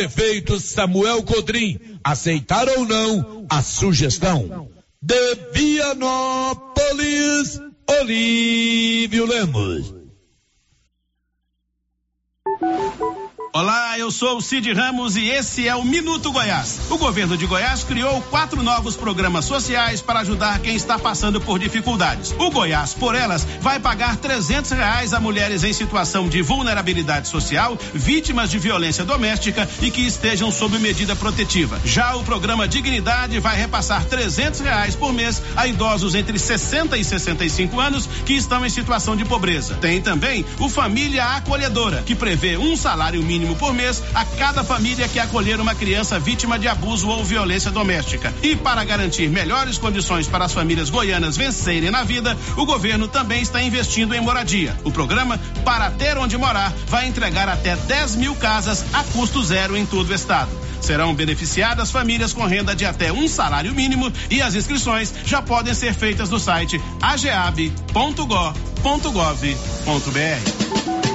Prefeito Samuel Codrim, aceitar ou não a sugestão. De Vianópolis, Olívio Lemos. Olá, eu sou o Cid Ramos e esse é o Minuto Goiás. O governo de Goiás criou quatro novos programas sociais para ajudar quem está passando por dificuldades. O Goiás, por elas, vai pagar trezentos reais a mulheres em situação de vulnerabilidade social, vítimas de violência doméstica e que estejam sob medida protetiva. Já o programa Dignidade vai repassar trezentos reais por mês a idosos entre 60 e 65 anos que estão em situação de pobreza. Tem também o Família Acolhedora, que prevê um salário mínimo mínimo por mês a cada família que acolher uma criança vítima de abuso ou violência doméstica. E para garantir melhores condições para as famílias goianas vencerem na vida, o governo também está investindo em moradia. O programa Para Ter Onde Morar vai entregar até 10 mil casas a custo zero em todo o estado. Serão beneficiadas famílias com renda de até um salário mínimo e as inscrições já podem ser feitas no site ageab.gov.br.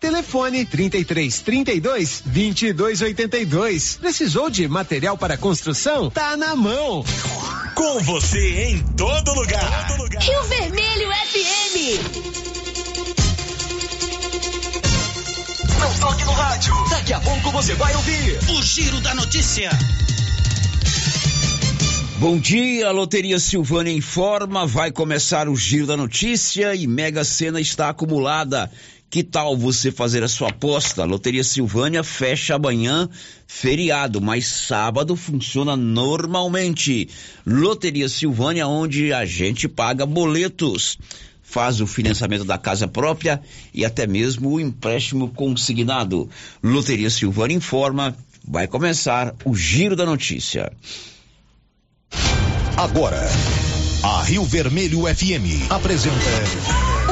Telefone 33 32 22 82. Precisou de material para construção? Tá na mão. Com você em todo lugar. Todo lugar. Rio Vermelho FM. Não toque no rádio. Daqui a pouco você vai ouvir o Giro da Notícia. Bom dia, a Loteria Silvânia informa, vai começar o giro da notícia e Mega Sena está acumulada. Que tal você fazer a sua aposta? Loteria Silvânia fecha amanhã, feriado, mas sábado funciona normalmente. Loteria Silvânia, onde a gente paga boletos, faz o financiamento da casa própria e até mesmo o empréstimo consignado. Loteria Silvânia informa, vai começar o giro da notícia. Agora, a Rio Vermelho FM apresenta.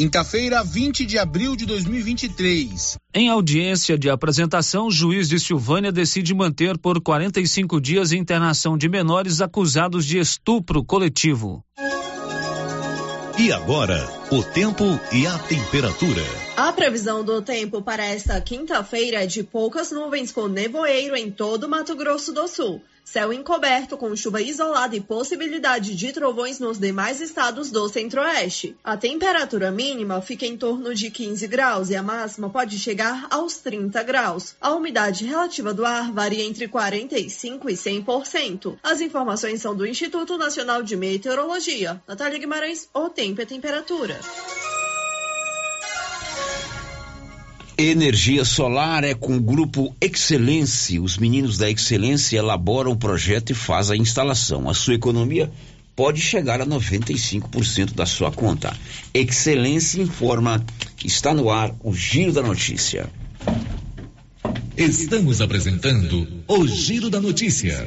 Quinta-feira, 20 de abril de 2023. Em audiência de apresentação, o juiz de Silvânia decide manter por 45 dias internação de menores acusados de estupro coletivo. E agora, o tempo e a temperatura. A previsão do tempo para esta quinta-feira é de poucas nuvens com nevoeiro em todo Mato Grosso do Sul. Céu encoberto com chuva isolada e possibilidade de trovões nos demais estados do centro-oeste. A temperatura mínima fica em torno de 15 graus e a máxima pode chegar aos 30 graus. A umidade relativa do ar varia entre 45% e 100%. As informações são do Instituto Nacional de Meteorologia. Natália Guimarães, o tempo e a temperatura. Energia solar é com o grupo Excelência. Os meninos da Excelência elaboram o projeto e fazem a instalação. A sua economia pode chegar a 95% da sua conta. Excelência informa. Está no ar o Giro da Notícia. Estamos apresentando o Giro da Notícia.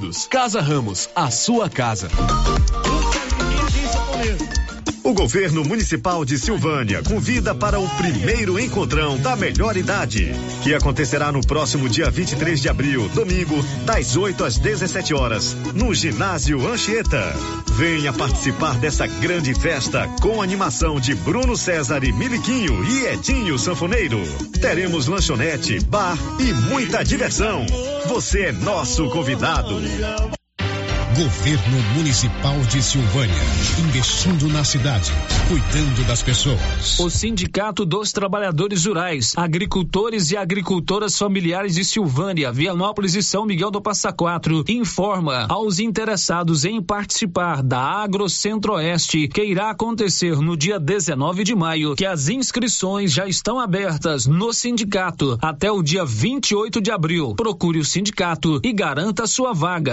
Unidos. Casa Ramos, a sua casa. O governo municipal de Silvânia convida para o primeiro encontrão da melhor idade, que acontecerá no próximo dia 23 de abril, domingo, das 8 às 17 horas, no ginásio Anchieta. Venha participar dessa grande festa com animação de Bruno César e Miliquinho e Edinho Sanfoneiro. Teremos lanchonete, bar e muita diversão. Você é nosso convidado. Governo Municipal de Silvânia, investindo na cidade, cuidando das pessoas. O Sindicato dos Trabalhadores Rurais, Agricultores e Agricultoras Familiares de Silvânia, Vianópolis e São Miguel do Passa Quatro informa aos interessados em participar da Agro Centro-Oeste, que irá acontecer no dia 19 de maio, que as inscrições já estão abertas no sindicato até o dia 28 de abril. Procure o sindicato e garanta sua vaga.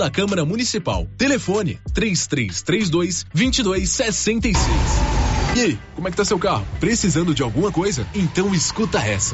Câmara Municipal. Telefone 3332 2266. E aí, como é que tá seu carro? Precisando de alguma coisa? Então escuta essa.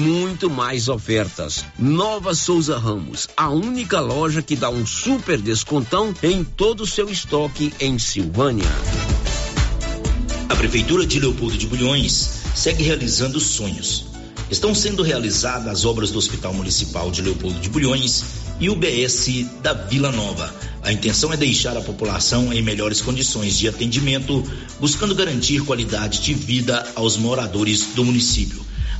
muito mais ofertas. Nova Souza Ramos, a única loja que dá um super descontão em todo o seu estoque em Silvânia. A Prefeitura de Leopoldo de Bulhões segue realizando sonhos. Estão sendo realizadas as obras do Hospital Municipal de Leopoldo de Bulhões e o BS da Vila Nova. A intenção é deixar a população em melhores condições de atendimento, buscando garantir qualidade de vida aos moradores do município.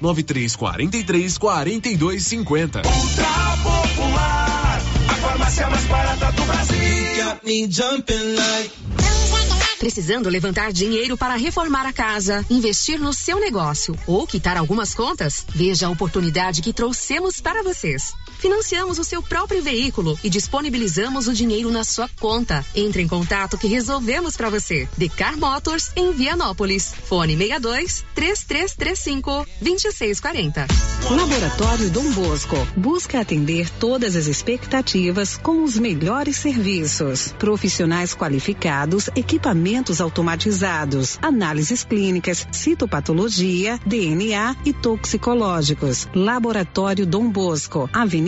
9343 4250. Ultra Popular, a farmácia mais barata do Brasil. Precisando levantar dinheiro para reformar a casa, investir no seu negócio ou quitar algumas contas? Veja a oportunidade que trouxemos para vocês. Financiamos o seu próprio veículo e disponibilizamos o dinheiro na sua conta. Entre em contato que resolvemos para você. Decar Motors em Vianópolis. Fone 62 3335 2640. Laboratório Dom Bosco busca atender todas as expectativas com os melhores serviços. Profissionais qualificados, equipamentos automatizados, análises clínicas, citopatologia, DNA e toxicológicos. Laboratório Dom Bosco, Avenida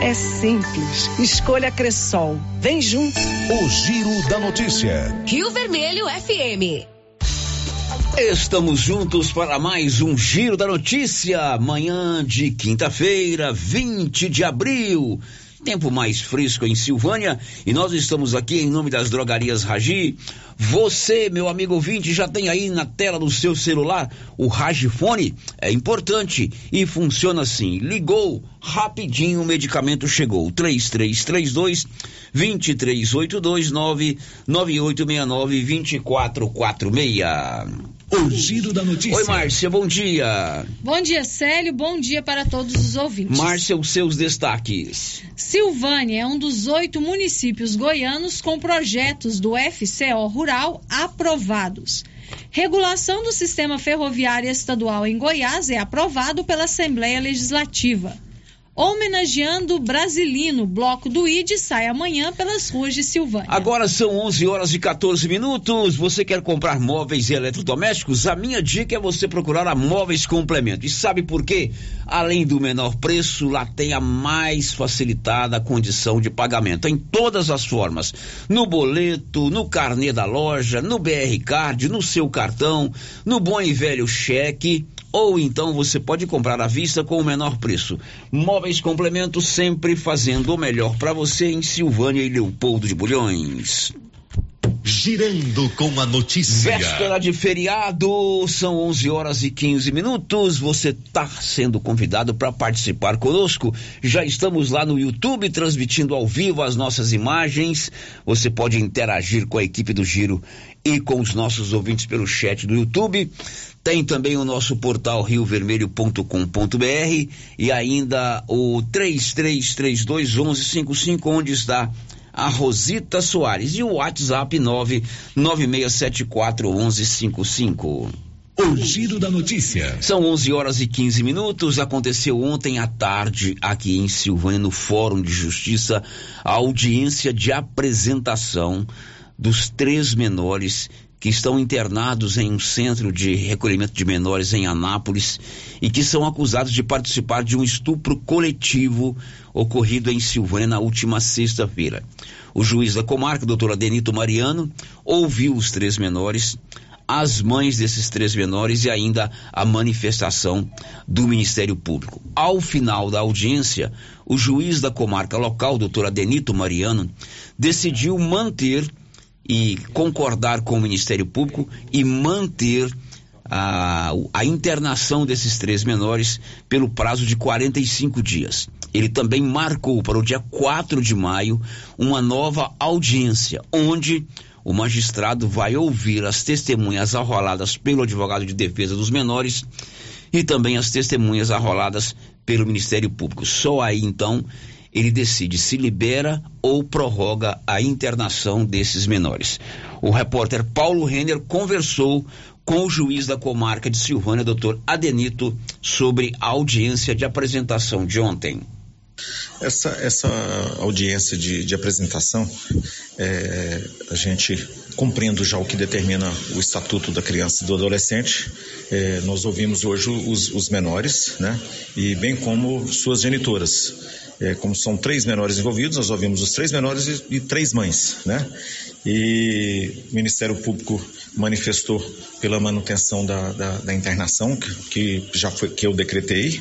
é simples. Escolha Cressol. Vem junto. O Giro da Notícia. Rio Vermelho FM. Estamos juntos para mais um Giro da Notícia. Manhã de quinta-feira, 20 de abril. Tempo mais fresco em Silvânia e nós estamos aqui em nome das drogarias Ragi. Você, meu amigo ouvinte, já tem aí na tela do seu celular o Ragifone? É importante e funciona assim. Ligou, rapidinho o medicamento chegou. 3332 2382 99869 2446. O giro da notícia. Oi, Márcia, bom dia. Bom dia, Célio. Bom dia para todos os ouvintes. Márcia, os seus destaques. Silvânia é um dos oito municípios goianos com projetos do FCO Rural aprovados. Regulação do sistema ferroviário estadual em Goiás é aprovado pela Assembleia Legislativa. Homenageando o Brasilino, bloco do ID sai amanhã pelas ruas de Silvânia. Agora são 11 horas e 14 minutos. Você quer comprar móveis e eletrodomésticos? A minha dica é você procurar a Móveis Complemento. E sabe por quê? Além do menor preço, lá tem a mais facilitada condição de pagamento em todas as formas: no boleto, no carnê da loja, no BR Card, no seu cartão, no bom e velho cheque ou então você pode comprar à vista com o menor preço. Móveis Complemento sempre fazendo o melhor para você em Silvânia e Leopoldo de Bulhões. Girando com a notícia. Véspera de feriado, são 11 horas e 15 minutos. Você está sendo convidado para participar conosco. Já estamos lá no YouTube transmitindo ao vivo as nossas imagens. Você pode interagir com a equipe do Giro e com os nossos ouvintes pelo chat do YouTube. Tem também o nosso portal riovermelho.com.br e ainda o 33321155, onde está a Rosita Soares e o WhatsApp 996741155. O giro da notícia. São 11 horas e 15 minutos. Aconteceu ontem à tarde aqui em Silvânia, no Fórum de Justiça, a audiência de apresentação dos três menores que estão internados em um centro de recolhimento de menores em Anápolis e que são acusados de participar de um estupro coletivo ocorrido em Silvânia na última sexta-feira. O juiz da comarca, doutor Adenito Mariano, ouviu os três menores, as mães desses três menores e ainda a manifestação do Ministério Público. Ao final da audiência, o juiz da comarca local, doutor Adenito Mariano, decidiu manter e concordar com o Ministério Público e manter a, a internação desses três menores pelo prazo de 45 dias. Ele também marcou para o dia 4 de maio uma nova audiência, onde o magistrado vai ouvir as testemunhas arroladas pelo advogado de defesa dos menores e também as testemunhas arroladas pelo Ministério Público. Só aí então ele decide se libera ou prorroga a internação desses menores. O repórter Paulo Renner conversou com o juiz da comarca de Silvânia, doutor Adenito, sobre a audiência de apresentação de ontem. Essa, essa audiência de, de apresentação, é, a gente cumprindo já o que determina o Estatuto da Criança e do Adolescente, é, nós ouvimos hoje os, os menores, né, e bem como suas genitoras. É, como são três menores envolvidos, nós ouvimos os três menores e, e três mães, né? E o Ministério Público manifestou pela manutenção da, da, da internação, que, que, já foi, que eu decretei,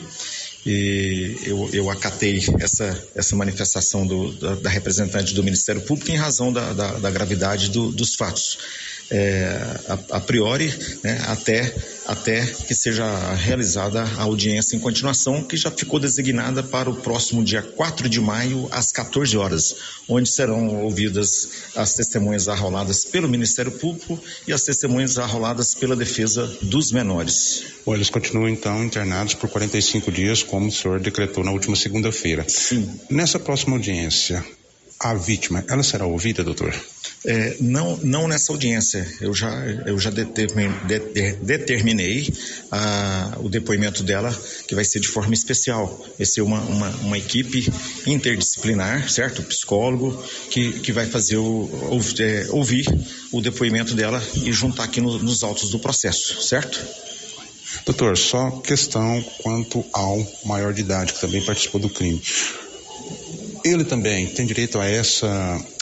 e eu, eu acatei essa, essa manifestação do, da, da, representante do Ministério Público em razão da, da, da gravidade do, dos fatos. É, a, a, priori, né, até, até que seja realizada a audiência em continuação, que já ficou designada para o próximo dia 4 de maio, às 14 horas, onde serão ouvidas as testemunhas arroladas pelo Ministério Público e as testemunhas arroladas pela defesa dos menores. Bom, eles continuam então internados por 45 dias, como o senhor decretou na última segunda-feira. Sim. Nessa próxima audiência, a vítima, ela será ouvida, doutor? É, não, não nessa audiência. Eu já, eu já determin, de, de, determinei a, o depoimento dela, que vai ser de forma especial. Vai ser uma, uma, uma equipe interdisciplinar, certo? psicólogo, que, que vai fazer o, é, ouvir o depoimento dela e juntar aqui no, nos autos do processo, certo? Doutor, só questão quanto ao maior de idade que também participou do crime. Ele também tem direito a essa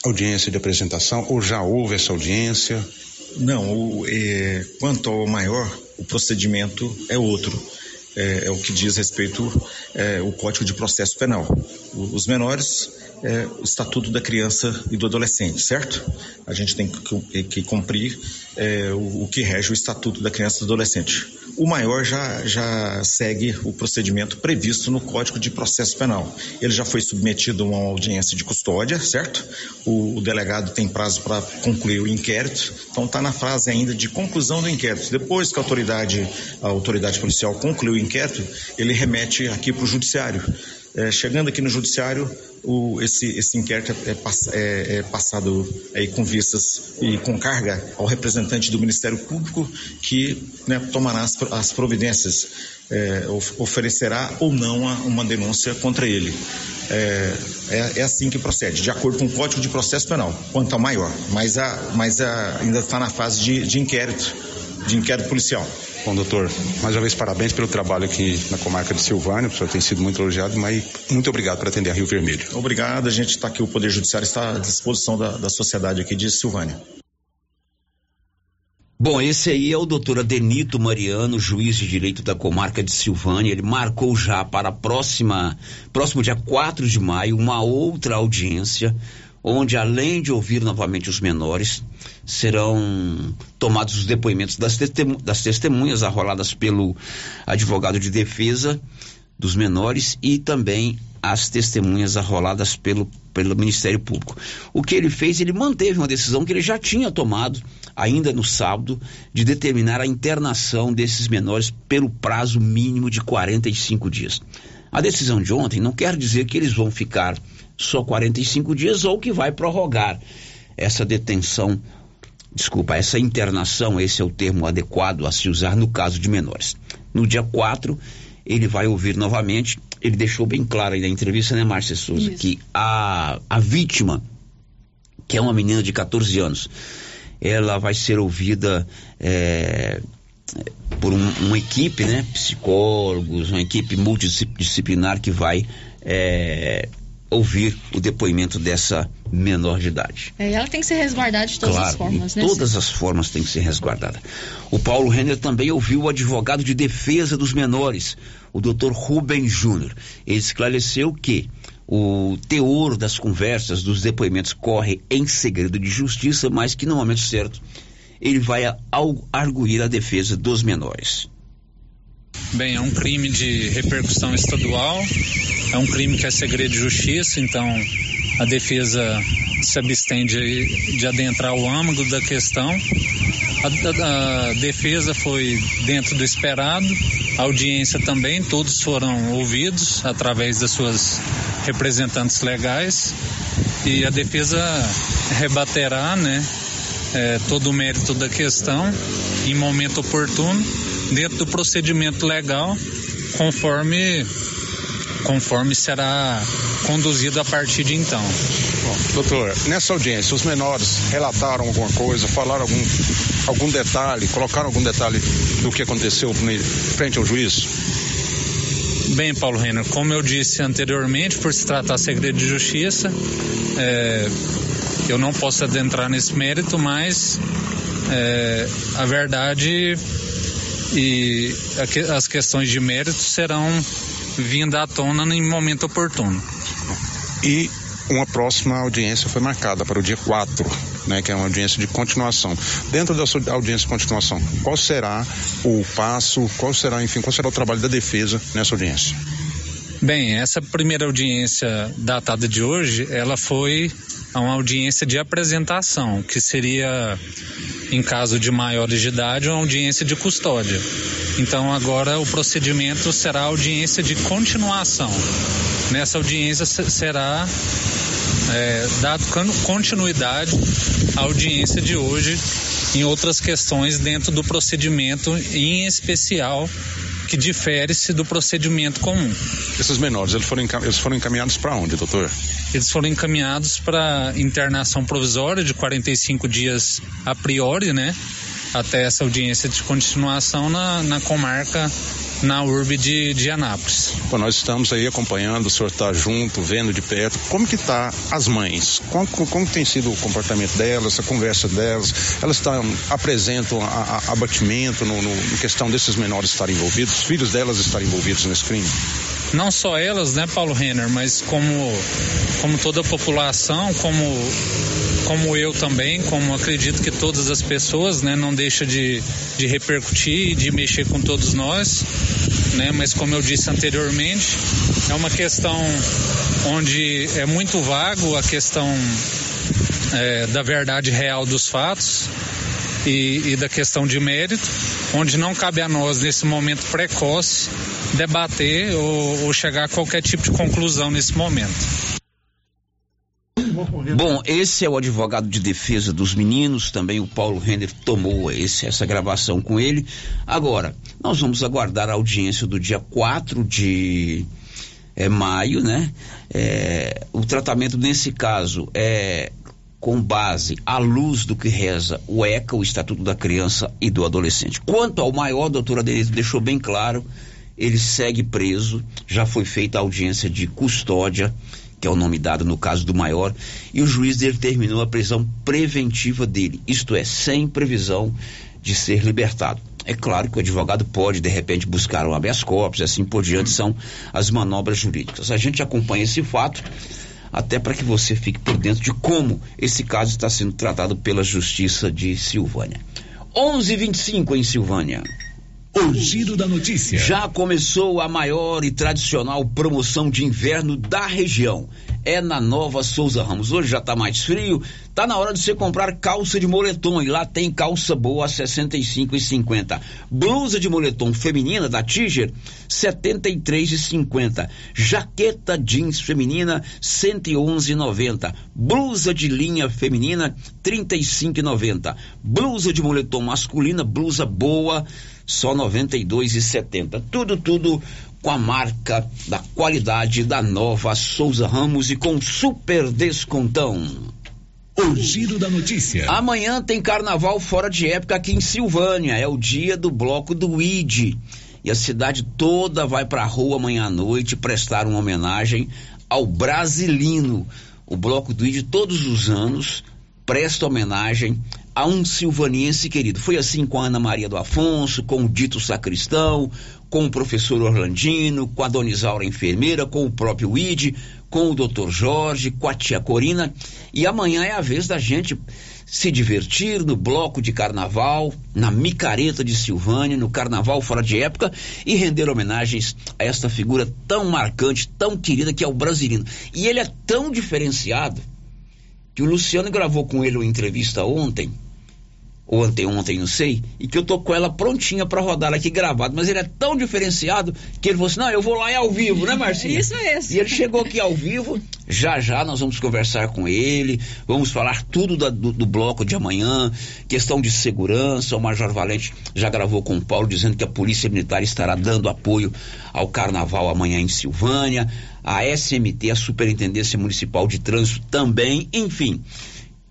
audiência de apresentação ou já houve essa audiência? Não, o, é, quanto ao maior, o procedimento é outro. É, é o que diz respeito é, o Código de Processo Penal. O, os menores, é, o Estatuto da Criança e do Adolescente, certo? A gente tem que, que cumprir é, o, o que rege o Estatuto da Criança e do Adolescente o maior já, já segue o procedimento previsto no Código de Processo Penal. Ele já foi submetido a uma audiência de custódia, certo? O, o delegado tem prazo para concluir o inquérito, então está na fase ainda de conclusão do inquérito. Depois que a autoridade, a autoridade policial concluiu o inquérito, ele remete aqui para o judiciário. É, chegando aqui no judiciário, o, esse, esse inquérito é, é, é, passado aí com vistas e com carga ao representante do Ministério Público que né, tomará as, as providências, é, oferecerá ou não uma denúncia contra ele. É, é, é, assim que procede, de acordo com o Código de Processo Penal, quanto ao maior, mas, a, mas a, ainda está na fase de, de inquérito, de inquérito policial. Bom, doutor, mais uma vez parabéns pelo trabalho aqui na comarca de Silvânia, o senhor tem sido muito elogiado, mas muito obrigado por atender a Rio Vermelho. Obrigado, a gente está aqui, o Poder Judiciário está à disposição da, da sociedade aqui de Silvânia. Bom, esse aí é o doutor Adenito Mariano, juiz de direito da comarca de Silvânia. Ele marcou já para a próxima, próximo dia 4 de maio, uma outra audiência onde além de ouvir novamente os menores, serão tomados os depoimentos das, testemunhas, das testemunhas arroladas pelo advogado de defesa dos menores e também as testemunhas arroladas pelo, pelo Ministério Público. O que ele fez, ele manteve uma decisão que ele já tinha tomado ainda no sábado de determinar a internação desses menores pelo prazo mínimo de 45 dias. A decisão de ontem não quer dizer que eles vão ficar só 45 dias ou que vai prorrogar essa detenção, desculpa, essa internação, esse é o termo adequado a se usar no caso de menores. No dia 4, ele vai ouvir novamente. Ele deixou bem claro aí na entrevista, né, Márcia Souza, Isso. que a, a vítima, que é uma menina de 14 anos, ela vai ser ouvida é, por um, uma equipe, né, psicólogos, uma equipe multidisciplinar que vai é, ouvir o depoimento dessa menor de idade. É, ela tem que ser resguardada de todas claro, as formas, né? Todas as formas tem que ser resguardada. O Paulo Renner também ouviu o advogado de defesa dos menores, o Dr. Rubem Júnior. Ele esclareceu que o teor das conversas, dos depoimentos corre em segredo de justiça, mas que no momento certo ele vai arguir a defesa dos menores. Bem, é um crime de repercussão estadual, é um crime que é segredo de justiça, então a defesa se abstém de, de adentrar o âmago da questão. A, a, a, defesa foi dentro do esperado, a audiência também, todos foram ouvidos através das suas representantes legais e a defesa rebaterá, né, é, todo o mérito da questão em momento oportuno, dentro do procedimento legal, conforme conforme será conduzido a partir de então. Bom, doutor, nessa audiência, os menores relataram alguma coisa, falaram algum, algum detalhe, colocaram algum detalhe do que aconteceu frente ao juiz? Bem, Paulo Renner, como eu disse anteriormente, por se tratar segredo de justiça, é, eu não posso adentrar nesse mérito, mas é, a verdade e as questões de mérito serão vindas à tona em momento oportuno. E uma próxima audiência foi marcada para o dia 4, né, que é uma audiência de continuação. Dentro dessa audiência de continuação, qual será o passo, qual será, enfim, qual será o trabalho da defesa nessa audiência? Bem, essa primeira audiência datada de hoje, ela foi uma audiência de apresentação, que seria, em caso de maiores de idade, uma audiência de custódia. Então agora o procedimento será audiência de continuação. Nessa audiência será é, dado continuidade à audiência de hoje em outras questões dentro do procedimento, em especial que difere-se do procedimento comum. Esses menores, eles foram, eles foram encaminhados para onde, doutor? Eles foram encaminhados para internação provisória de 45 dias a priori, né? Até essa audiência de continuação na, na comarca na urbe de, de Anápolis. Bom, nós estamos aí acompanhando, o senhor está junto, vendo de perto. Como que tá as mães? Como, como tem sido o comportamento delas, a conversa delas? Elas estão, apresentam a, a, abatimento no, no, no questão desses menores estarem envolvidos, os filhos delas estarem envolvidos nesse crime? não só elas, né, Paulo Renner, mas como, como toda a população, como, como eu também, como acredito que todas as pessoas, né, não deixa de, de repercutir e de mexer com todos nós, né, mas como eu disse anteriormente, é uma questão onde é muito vago a questão é, da verdade real dos fatos e, e da questão de mérito, onde não cabe a nós, nesse momento precoce, debater ou, ou chegar a qualquer tipo de conclusão nesse momento. Bom, esse é o advogado de defesa dos meninos, também o Paulo Renner tomou esse, essa gravação com ele. Agora, nós vamos aguardar a audiência do dia 4 de é, maio, né? É, o tratamento nesse caso é com base à luz do que reza o ECA, o Estatuto da Criança e do Adolescente. Quanto ao maior, a doutora Denise deixou bem claro, ele segue preso, já foi feita a audiência de custódia, que é o nome dado no caso do maior, e o juiz determinou a prisão preventiva dele, isto é, sem previsão de ser libertado. É claro que o advogado pode, de repente, buscar um habeas corpus, assim por diante, são as manobras jurídicas. A gente acompanha esse fato até para que você fique por dentro de como esse caso está sendo tratado pela Justiça de Silvânia. 11:25 em Silvânia. O giro da notícia. Já começou a maior e tradicional promoção de inverno da região. É na Nova Souza Ramos. Hoje já tá mais frio, tá na hora de você comprar calça de moletom e lá tem calça boa a 65 e 50. Blusa de moletom feminina da Tiger 73 e 50. Jaqueta jeans feminina 111,90. Blusa de linha feminina 35 e 90. Blusa de moletom masculina, blusa boa só 92,70. Tudo, tudo com a marca da qualidade da nova Souza Ramos e com super descontão. O giro da notícia. Amanhã tem carnaval fora de época aqui em Silvânia. É o dia do bloco do ID. E a cidade toda vai pra rua amanhã à noite prestar uma homenagem ao Brasilino. O bloco do ID todos os anos presta homenagem a um silvaniense querido. Foi assim com a Ana Maria do Afonso, com o Dito Sacristão, com o professor Orlandino, com a Dona Isaura enfermeira, com o próprio Ide, com o doutor Jorge, com a tia Corina. E amanhã é a vez da gente se divertir no bloco de carnaval, na micareta de Silvânia, no carnaval fora de época e render homenagens a esta figura tão marcante, tão querida que é o brasileiro. E ele é tão diferenciado que o Luciano gravou com ele uma entrevista ontem ou anteontem, não sei, e que eu tô com ela prontinha para rodar aqui gravado, mas ele é tão diferenciado que ele falou assim: "Não, eu vou lá e ao vivo, né, Marcinha?" Isso mesmo. E ele chegou aqui ao vivo, já já nós vamos conversar com ele, vamos falar tudo da, do, do, bloco de amanhã, questão de segurança, o Major Valente já gravou com o Paulo dizendo que a Polícia Militar estará dando apoio ao carnaval amanhã em Silvânia, a SMT, a Superintendência Municipal de Trânsito também, enfim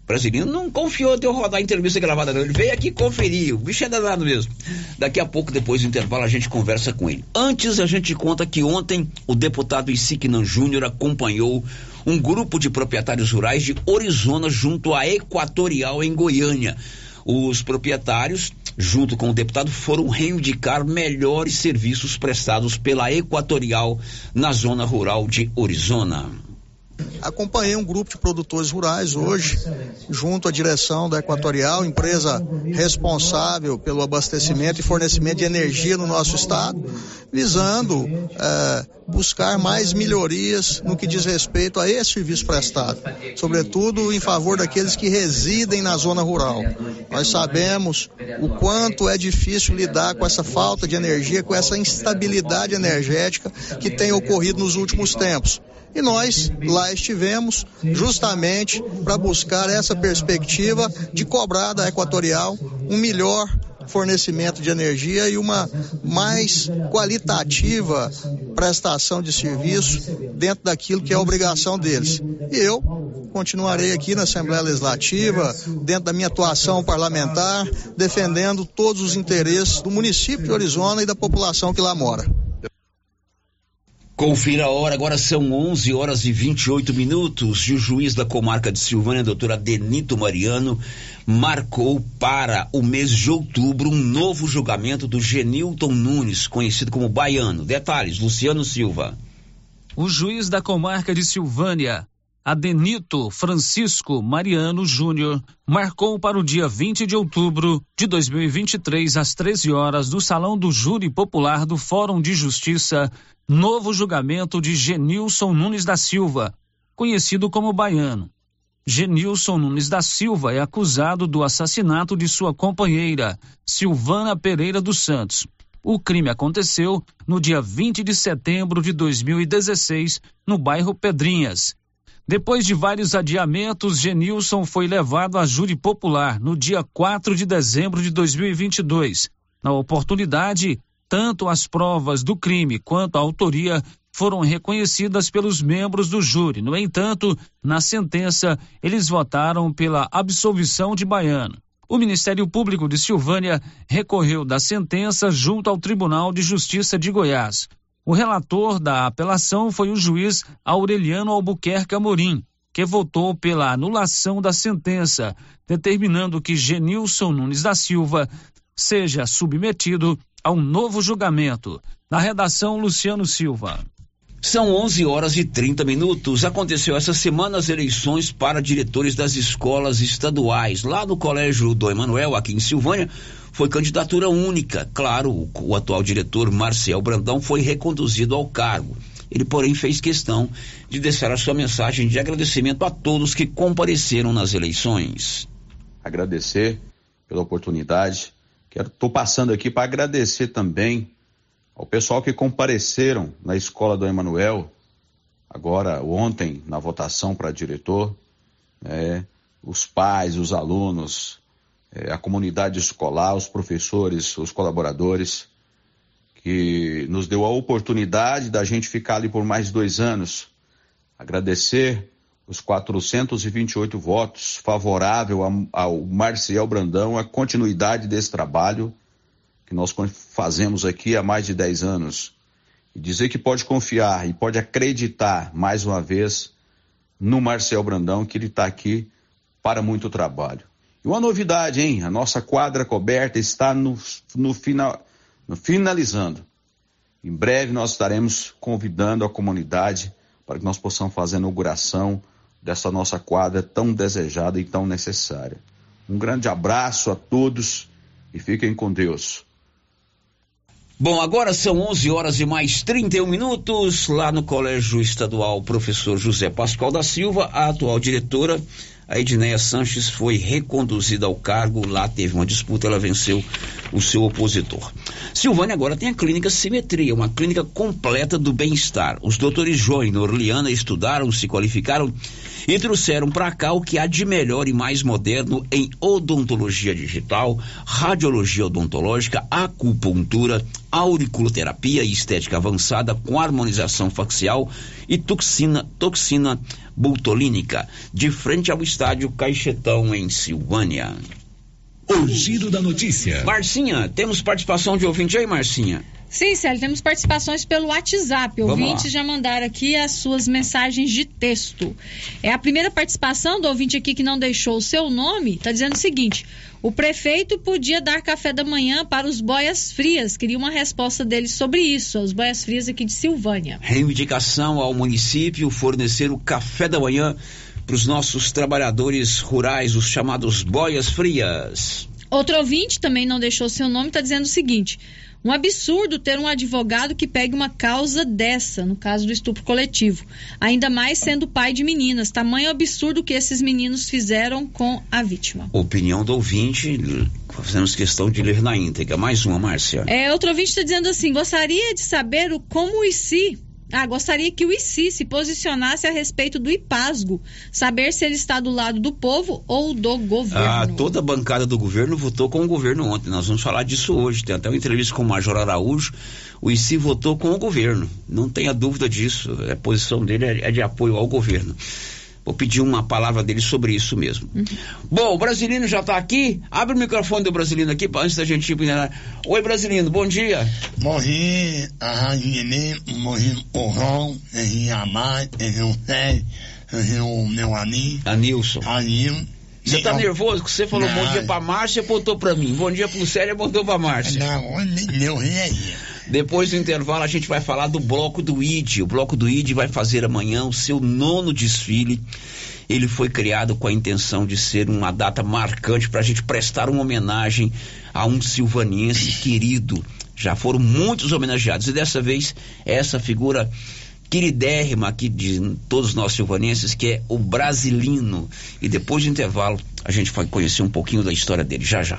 brasileiro não confiou de eu rodar a entrevista gravada, não. Ele veio aqui conferir. O bicho é danado mesmo. Daqui a pouco, depois do intervalo, a gente conversa com ele. Antes, a gente conta que ontem o deputado Isignan Júnior acompanhou um grupo de proprietários rurais de Orizona junto à Equatorial em Goiânia. Os proprietários, junto com o deputado, foram reivindicar melhores serviços prestados pela Equatorial na zona rural de Orizona. Acompanhei um grupo de produtores rurais hoje, junto à direção da Equatorial, empresa responsável pelo abastecimento e fornecimento de energia no nosso estado, visando é, buscar mais melhorias no que diz respeito a esse serviço prestado, sobretudo em favor daqueles que residem na zona rural. Nós sabemos o quanto é difícil lidar com essa falta de energia, com essa instabilidade energética que tem ocorrido nos últimos tempos. E nós lá estivemos justamente para buscar essa perspectiva de cobrar da Equatorial um melhor fornecimento de energia e uma mais qualitativa prestação de serviço dentro daquilo que é obrigação deles. E eu continuarei aqui na Assembleia Legislativa, dentro da minha atuação parlamentar, defendendo todos os interesses do município de Arizona e da população que lá mora. Confira a hora, agora são 11 horas e 28 minutos. E o juiz da comarca de Silvânia, doutor Adenito Mariano, marcou para o mês de outubro um novo julgamento do Genilton Nunes, conhecido como Baiano. Detalhes, Luciano Silva. O juiz da comarca de Silvânia, Adenito Francisco Mariano Júnior marcou para o dia 20 de outubro de 2023 às 13 horas do Salão do Júri Popular do Fórum de Justiça novo julgamento de Genilson Nunes da Silva, conhecido como Baiano. Genilson Nunes da Silva é acusado do assassinato de sua companheira, Silvana Pereira dos Santos. O crime aconteceu no dia 20 de setembro de 2016, no bairro Pedrinhas. Depois de vários adiamentos, Genilson foi levado a júri popular no dia 4 de dezembro de 2022. Na oportunidade, tanto as provas do crime quanto a autoria foram reconhecidas pelos membros do júri. No entanto, na sentença, eles votaram pela absolvição de Baiano. O Ministério Público de Silvânia recorreu da sentença junto ao Tribunal de Justiça de Goiás. O relator da apelação foi o juiz Aureliano Albuquerque Amorim, que votou pela anulação da sentença, determinando que Genilson Nunes da Silva seja submetido a um novo julgamento. Na redação, Luciano Silva. São 11 horas e 30 minutos. Aconteceu essa semana as eleições para diretores das escolas estaduais. Lá no Colégio do Emanuel, aqui em Silvânia, foi candidatura única. Claro, o, o atual diretor Marcel Brandão foi reconduzido ao cargo. Ele, porém, fez questão de deixar a sua mensagem de agradecimento a todos que compareceram nas eleições. Agradecer pela oportunidade. Tô passando aqui para agradecer também ao pessoal que compareceram na escola do Emanuel, agora ontem na votação para diretor, né, os pais, os alunos, a comunidade escolar, os professores, os colaboradores, que nos deu a oportunidade da gente ficar ali por mais dois anos. Agradecer os 428 votos favorável ao Marcial Brandão, a continuidade desse trabalho que nós fazemos aqui há mais de 10 anos. E dizer que pode confiar e pode acreditar mais uma vez no Marcel Brandão, que ele está aqui para muito trabalho. E uma novidade, hein? A nossa quadra coberta está no, no, final, no finalizando. Em breve nós estaremos convidando a comunidade para que nós possamos fazer a inauguração dessa nossa quadra tão desejada e tão necessária. Um grande abraço a todos e fiquem com Deus. Bom, agora são 11 horas e mais 31 minutos, lá no Colégio Estadual Professor José Pascoal da Silva, a atual diretora, a Edneia Sanches, foi reconduzida ao cargo. Lá teve uma disputa, ela venceu o seu opositor. Silvânia agora tem a clínica Simetria, uma clínica completa do bem-estar. Os doutores João e Norliana estudaram, se qualificaram e trouxeram para cá o que há de melhor e mais moderno em odontologia digital, radiologia odontológica, acupuntura, auriculoterapia e estética avançada com harmonização facial e toxina, toxina butolínica, de frente ao estádio Caixetão em Silvânia. O giro da notícia. Marcinha, temos participação de ouvinte aí, Marcinha? Sim, Célio, temos participações pelo WhatsApp. Vamos Ouvintes lá. já mandaram aqui as suas mensagens de texto. É a primeira participação do ouvinte aqui que não deixou o seu nome, está dizendo o seguinte: o prefeito podia dar café da manhã para os boias frias. Queria uma resposta dele sobre isso, os boias frias aqui de Silvânia. Reivindicação ao município fornecer o café da manhã para os nossos trabalhadores rurais, os chamados boias frias. Outro ouvinte também não deixou seu nome, está dizendo o seguinte: um absurdo ter um advogado que pegue uma causa dessa, no caso do estupro coletivo. Ainda mais sendo pai de meninas. Tamanho absurdo que esses meninos fizeram com a vítima. Opinião do ouvinte, fazemos questão de ler na íntegra. Mais uma, Márcia. É, outro ouvinte está dizendo assim: gostaria de saber o, como o ICI. Ah, gostaria que o ICI se posicionasse a respeito do IPASGO, saber se ele está do lado do povo ou do governo. Ah, toda a bancada do governo votou com o governo ontem. Nós vamos falar disso hoje. Tem até uma entrevista com o Major Araújo. O ICI votou com o governo. Não tenha dúvida disso. A posição dele é é de apoio ao governo. Vou pedir uma palavra dele sobre isso mesmo. Bom, o Brasilino já está aqui. Abre o microfone do Brasilino aqui antes da gente ir. pro- Oi, Brasilino, bom dia. Morri, arranhei, morri o Ron, errei a mãe, errei o meu amigo. Anilson. Anil. Você tá nervoso? Que você falou bom dia pra Márcia e apontou pra mim. Bom dia pro Célio e apontou pra Márcia. Não, meu rei. Depois do intervalo a gente vai falar do bloco do ID. O bloco do ID vai fazer amanhã o seu nono desfile. Ele foi criado com a intenção de ser uma data marcante para a gente prestar uma homenagem a um silvaniense querido. Já foram muitos homenageados e dessa vez essa figura queridérrima aqui de todos nós silvanenses, que é o Brasilino. E depois do intervalo a gente vai conhecer um pouquinho da história dele. Já já.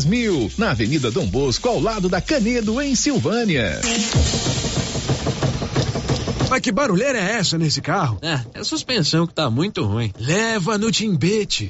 na Avenida Dom Bosco, ao lado da Canedo, em Silvânia. Mas que barulheira é essa nesse carro? É, é a suspensão que tá muito ruim. Leva no Timbete.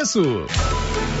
preço.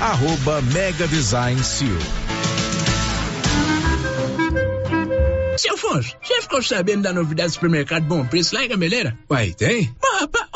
arroba Mega Design Seal. Seu Afonso, você ficou sabendo da novidade do supermercado Bom Preço lá em Gameleira? Uai, tem?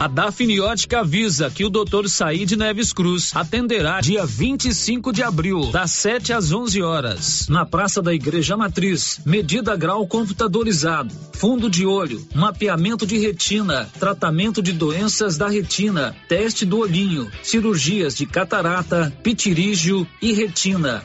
A Dafniótica avisa que o Dr. Said Neves Cruz atenderá dia 25 de abril, das 7 às 11 horas, na Praça da Igreja Matriz. Medida grau computadorizado, fundo de olho, mapeamento de retina, tratamento de doenças da retina, teste do olhinho, cirurgias de catarata, pitirígio e retina.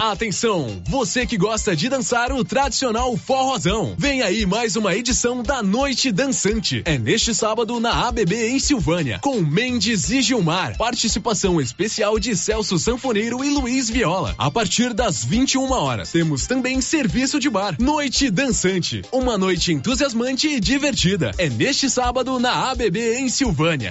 Atenção, você que gosta de dançar o tradicional forrozão. Vem aí mais uma edição da Noite Dançante. É neste sábado na ABB em Silvânia, com Mendes e Gilmar. Participação especial de Celso Sanfoneiro e Luiz Viola. A partir das 21 horas, temos também serviço de bar. Noite Dançante, uma noite entusiasmante e divertida. É neste sábado na ABB em Silvânia.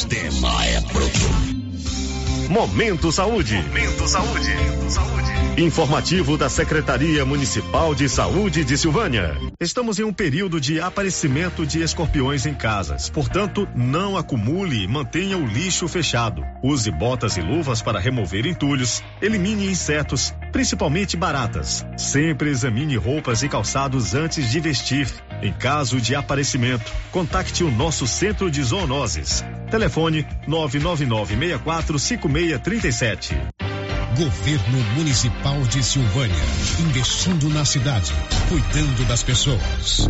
é pronto. Momento Saúde. Momento Saúde. Saúde. Informativo da Secretaria Municipal de Saúde de Silvânia. Estamos em um período de aparecimento de escorpiões em casas. Portanto, não acumule e mantenha o lixo fechado. Use botas e luvas para remover entulhos. Elimine insetos, principalmente baratas. Sempre examine roupas e calçados antes de vestir. Em caso de aparecimento, contacte o nosso centro de zoonoses. Telefone 999 5637. Governo Municipal de Silvânia. Investindo na cidade, cuidando das pessoas.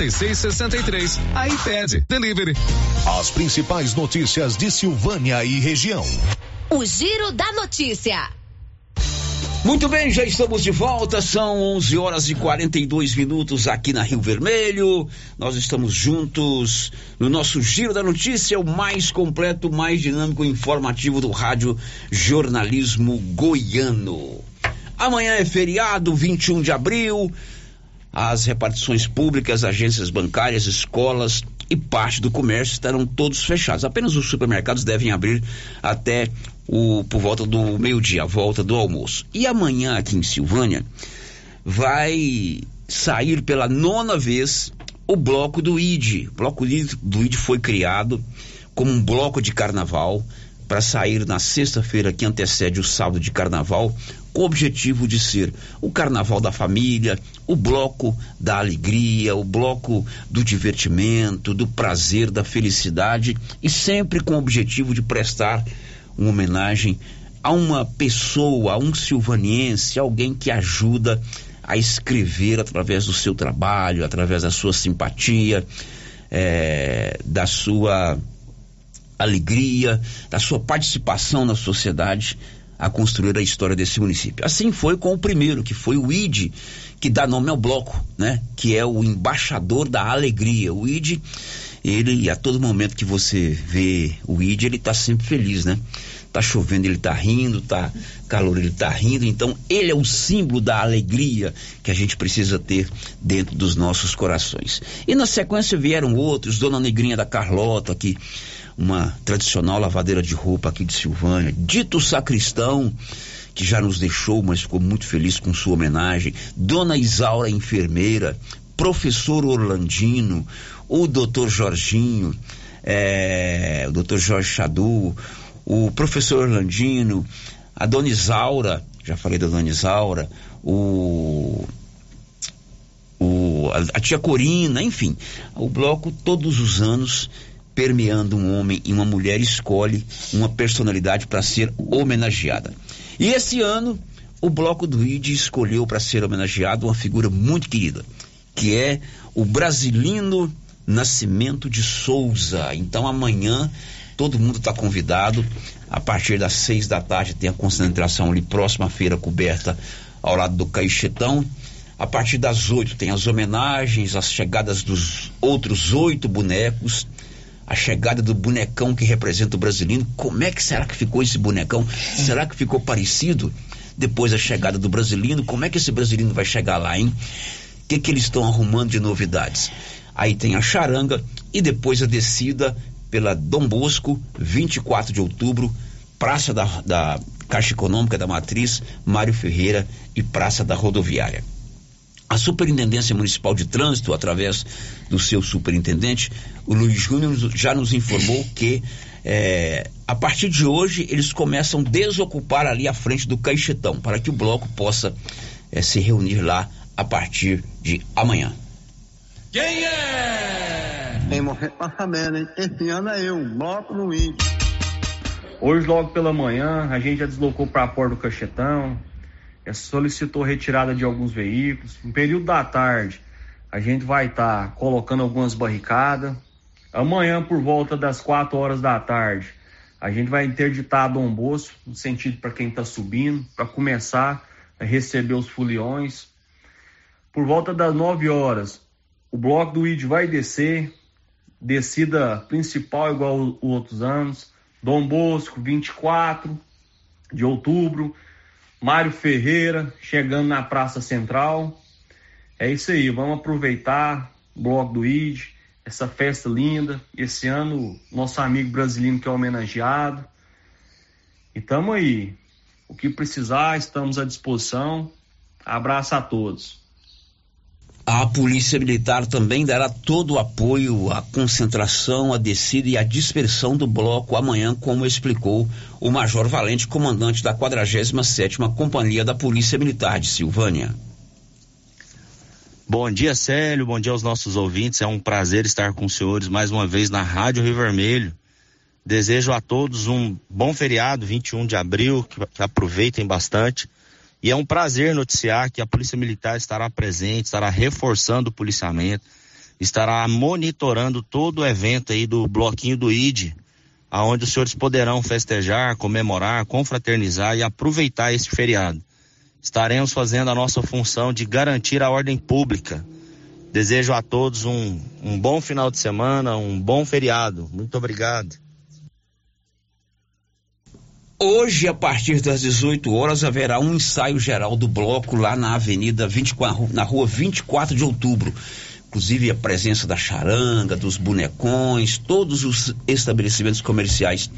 56 63. iPad Delivery. As principais notícias de Silvânia e região. O Giro da Notícia. Muito bem, já estamos de volta. São 11 horas e 42 minutos aqui na Rio Vermelho. Nós estamos juntos no nosso Giro da Notícia, o mais completo, mais dinâmico e informativo do rádio jornalismo goiano. Amanhã é feriado, 21 de abril. As repartições públicas, agências bancárias, escolas e parte do comércio estarão todos fechados. Apenas os supermercados devem abrir até o, por volta do meio-dia, a volta do almoço. E amanhã aqui em Silvânia vai sair pela nona vez o bloco do ID. O bloco do ID foi criado como um bloco de carnaval para sair na sexta-feira que antecede o sábado de carnaval, com o objetivo de ser o carnaval da família, o bloco da alegria, o bloco do divertimento, do prazer, da felicidade e sempre com o objetivo de prestar uma homenagem a uma pessoa, a um silvaniense, alguém que ajuda a escrever através do seu trabalho, através da sua simpatia, é, da sua alegria, da sua participação na sociedade a construir a história desse município. Assim foi com o primeiro, que foi o ID, que dá nome ao bloco, né? Que é o embaixador da alegria. O ID, ele a todo momento que você vê o ID, ele tá sempre feliz, né? Tá chovendo, ele tá rindo, tá calor, ele tá rindo. Então, ele é o símbolo da alegria que a gente precisa ter dentro dos nossos corações. E na sequência vieram outros, Dona Negrinha da Carlota, que uma tradicional lavadeira de roupa aqui de Silvânia, Dito Sacristão, que já nos deixou, mas ficou muito feliz com sua homenagem, Dona Isaura, enfermeira, Professor Orlandino, o Doutor Jorginho, é, o Doutor Jorge Chadu, o Professor Orlandino, a Dona Isaura, já falei da Dona Isaura, o o, a, a, tia Corina, enfim, o bloco todos os anos permeando um homem e uma mulher escolhe uma personalidade para ser homenageada. E esse ano, o Bloco do ID escolheu para ser homenageado uma figura muito querida, que é o Brasilino Nascimento de Souza. Então amanhã todo mundo está convidado. A partir das seis da tarde tem a concentração ali próxima feira coberta ao lado do Caixetão. A partir das oito tem as homenagens, as chegadas dos outros oito bonecos, a chegada do bonecão que representa o brasileiro. Como é que será que ficou esse bonecão? Será que ficou parecido? Depois da chegada do brasileiro, como é que esse brasileiro vai chegar lá, hein? O que, que eles estão arrumando de novidades? Aí tem a charanga e depois a descida pela Dom Bosco, 24 de outubro, Praça da, da Caixa Econômica da Matriz, Mário Ferreira e Praça da Rodoviária. A Superintendência Municipal de Trânsito, através do seu superintendente, o Luiz Júnior, já nos informou que é, a partir de hoje eles começam a desocupar ali a frente do Caixetão, para que o bloco possa é, se reunir lá a partir de amanhã. Quem é? Tem morrer saber, hein? Esse ano é eu, bloco no índio. Hoje, logo pela manhã, a gente já deslocou para a porta do Cachetão, solicitou retirada de alguns veículos. No período da tarde, a gente vai estar tá colocando algumas barricadas. Amanhã, por volta das 4 horas da tarde, a gente vai interditar Dom Bosco, no sentido para quem está subindo, para começar a receber os foliões. Por volta das 9 horas, o bloco do ID vai descer, descida principal igual os outros anos. Dom Bosco, 24 de outubro. Mário Ferreira chegando na Praça Central. É isso aí, vamos aproveitar o bloco do ID, essa festa linda. Esse ano, nosso amigo brasileiro que é homenageado. E tamo aí. O que precisar, estamos à disposição. Abraço a todos. A Polícia Militar também dará todo o apoio à concentração, à descida e à dispersão do bloco amanhã, como explicou o Major Valente, comandante da 47ª Companhia da Polícia Militar de Silvânia. Bom dia, Célio. Bom dia aos nossos ouvintes. É um prazer estar com os senhores mais uma vez na Rádio Rio Vermelho. Desejo a todos um bom feriado, 21 de abril, que aproveitem bastante e é um prazer noticiar que a Polícia Militar estará presente, estará reforçando o policiamento, estará monitorando todo o evento aí do bloquinho do ID, aonde os senhores poderão festejar, comemorar, confraternizar e aproveitar esse feriado. Estaremos fazendo a nossa função de garantir a ordem pública. Desejo a todos um, um bom final de semana, um bom feriado. Muito obrigado. Hoje, a partir das 18 horas, haverá um ensaio geral do bloco lá na Avenida 24, na rua 24 de outubro. Inclusive a presença da charanga, dos bonecões, todos os estabelecimentos comerciais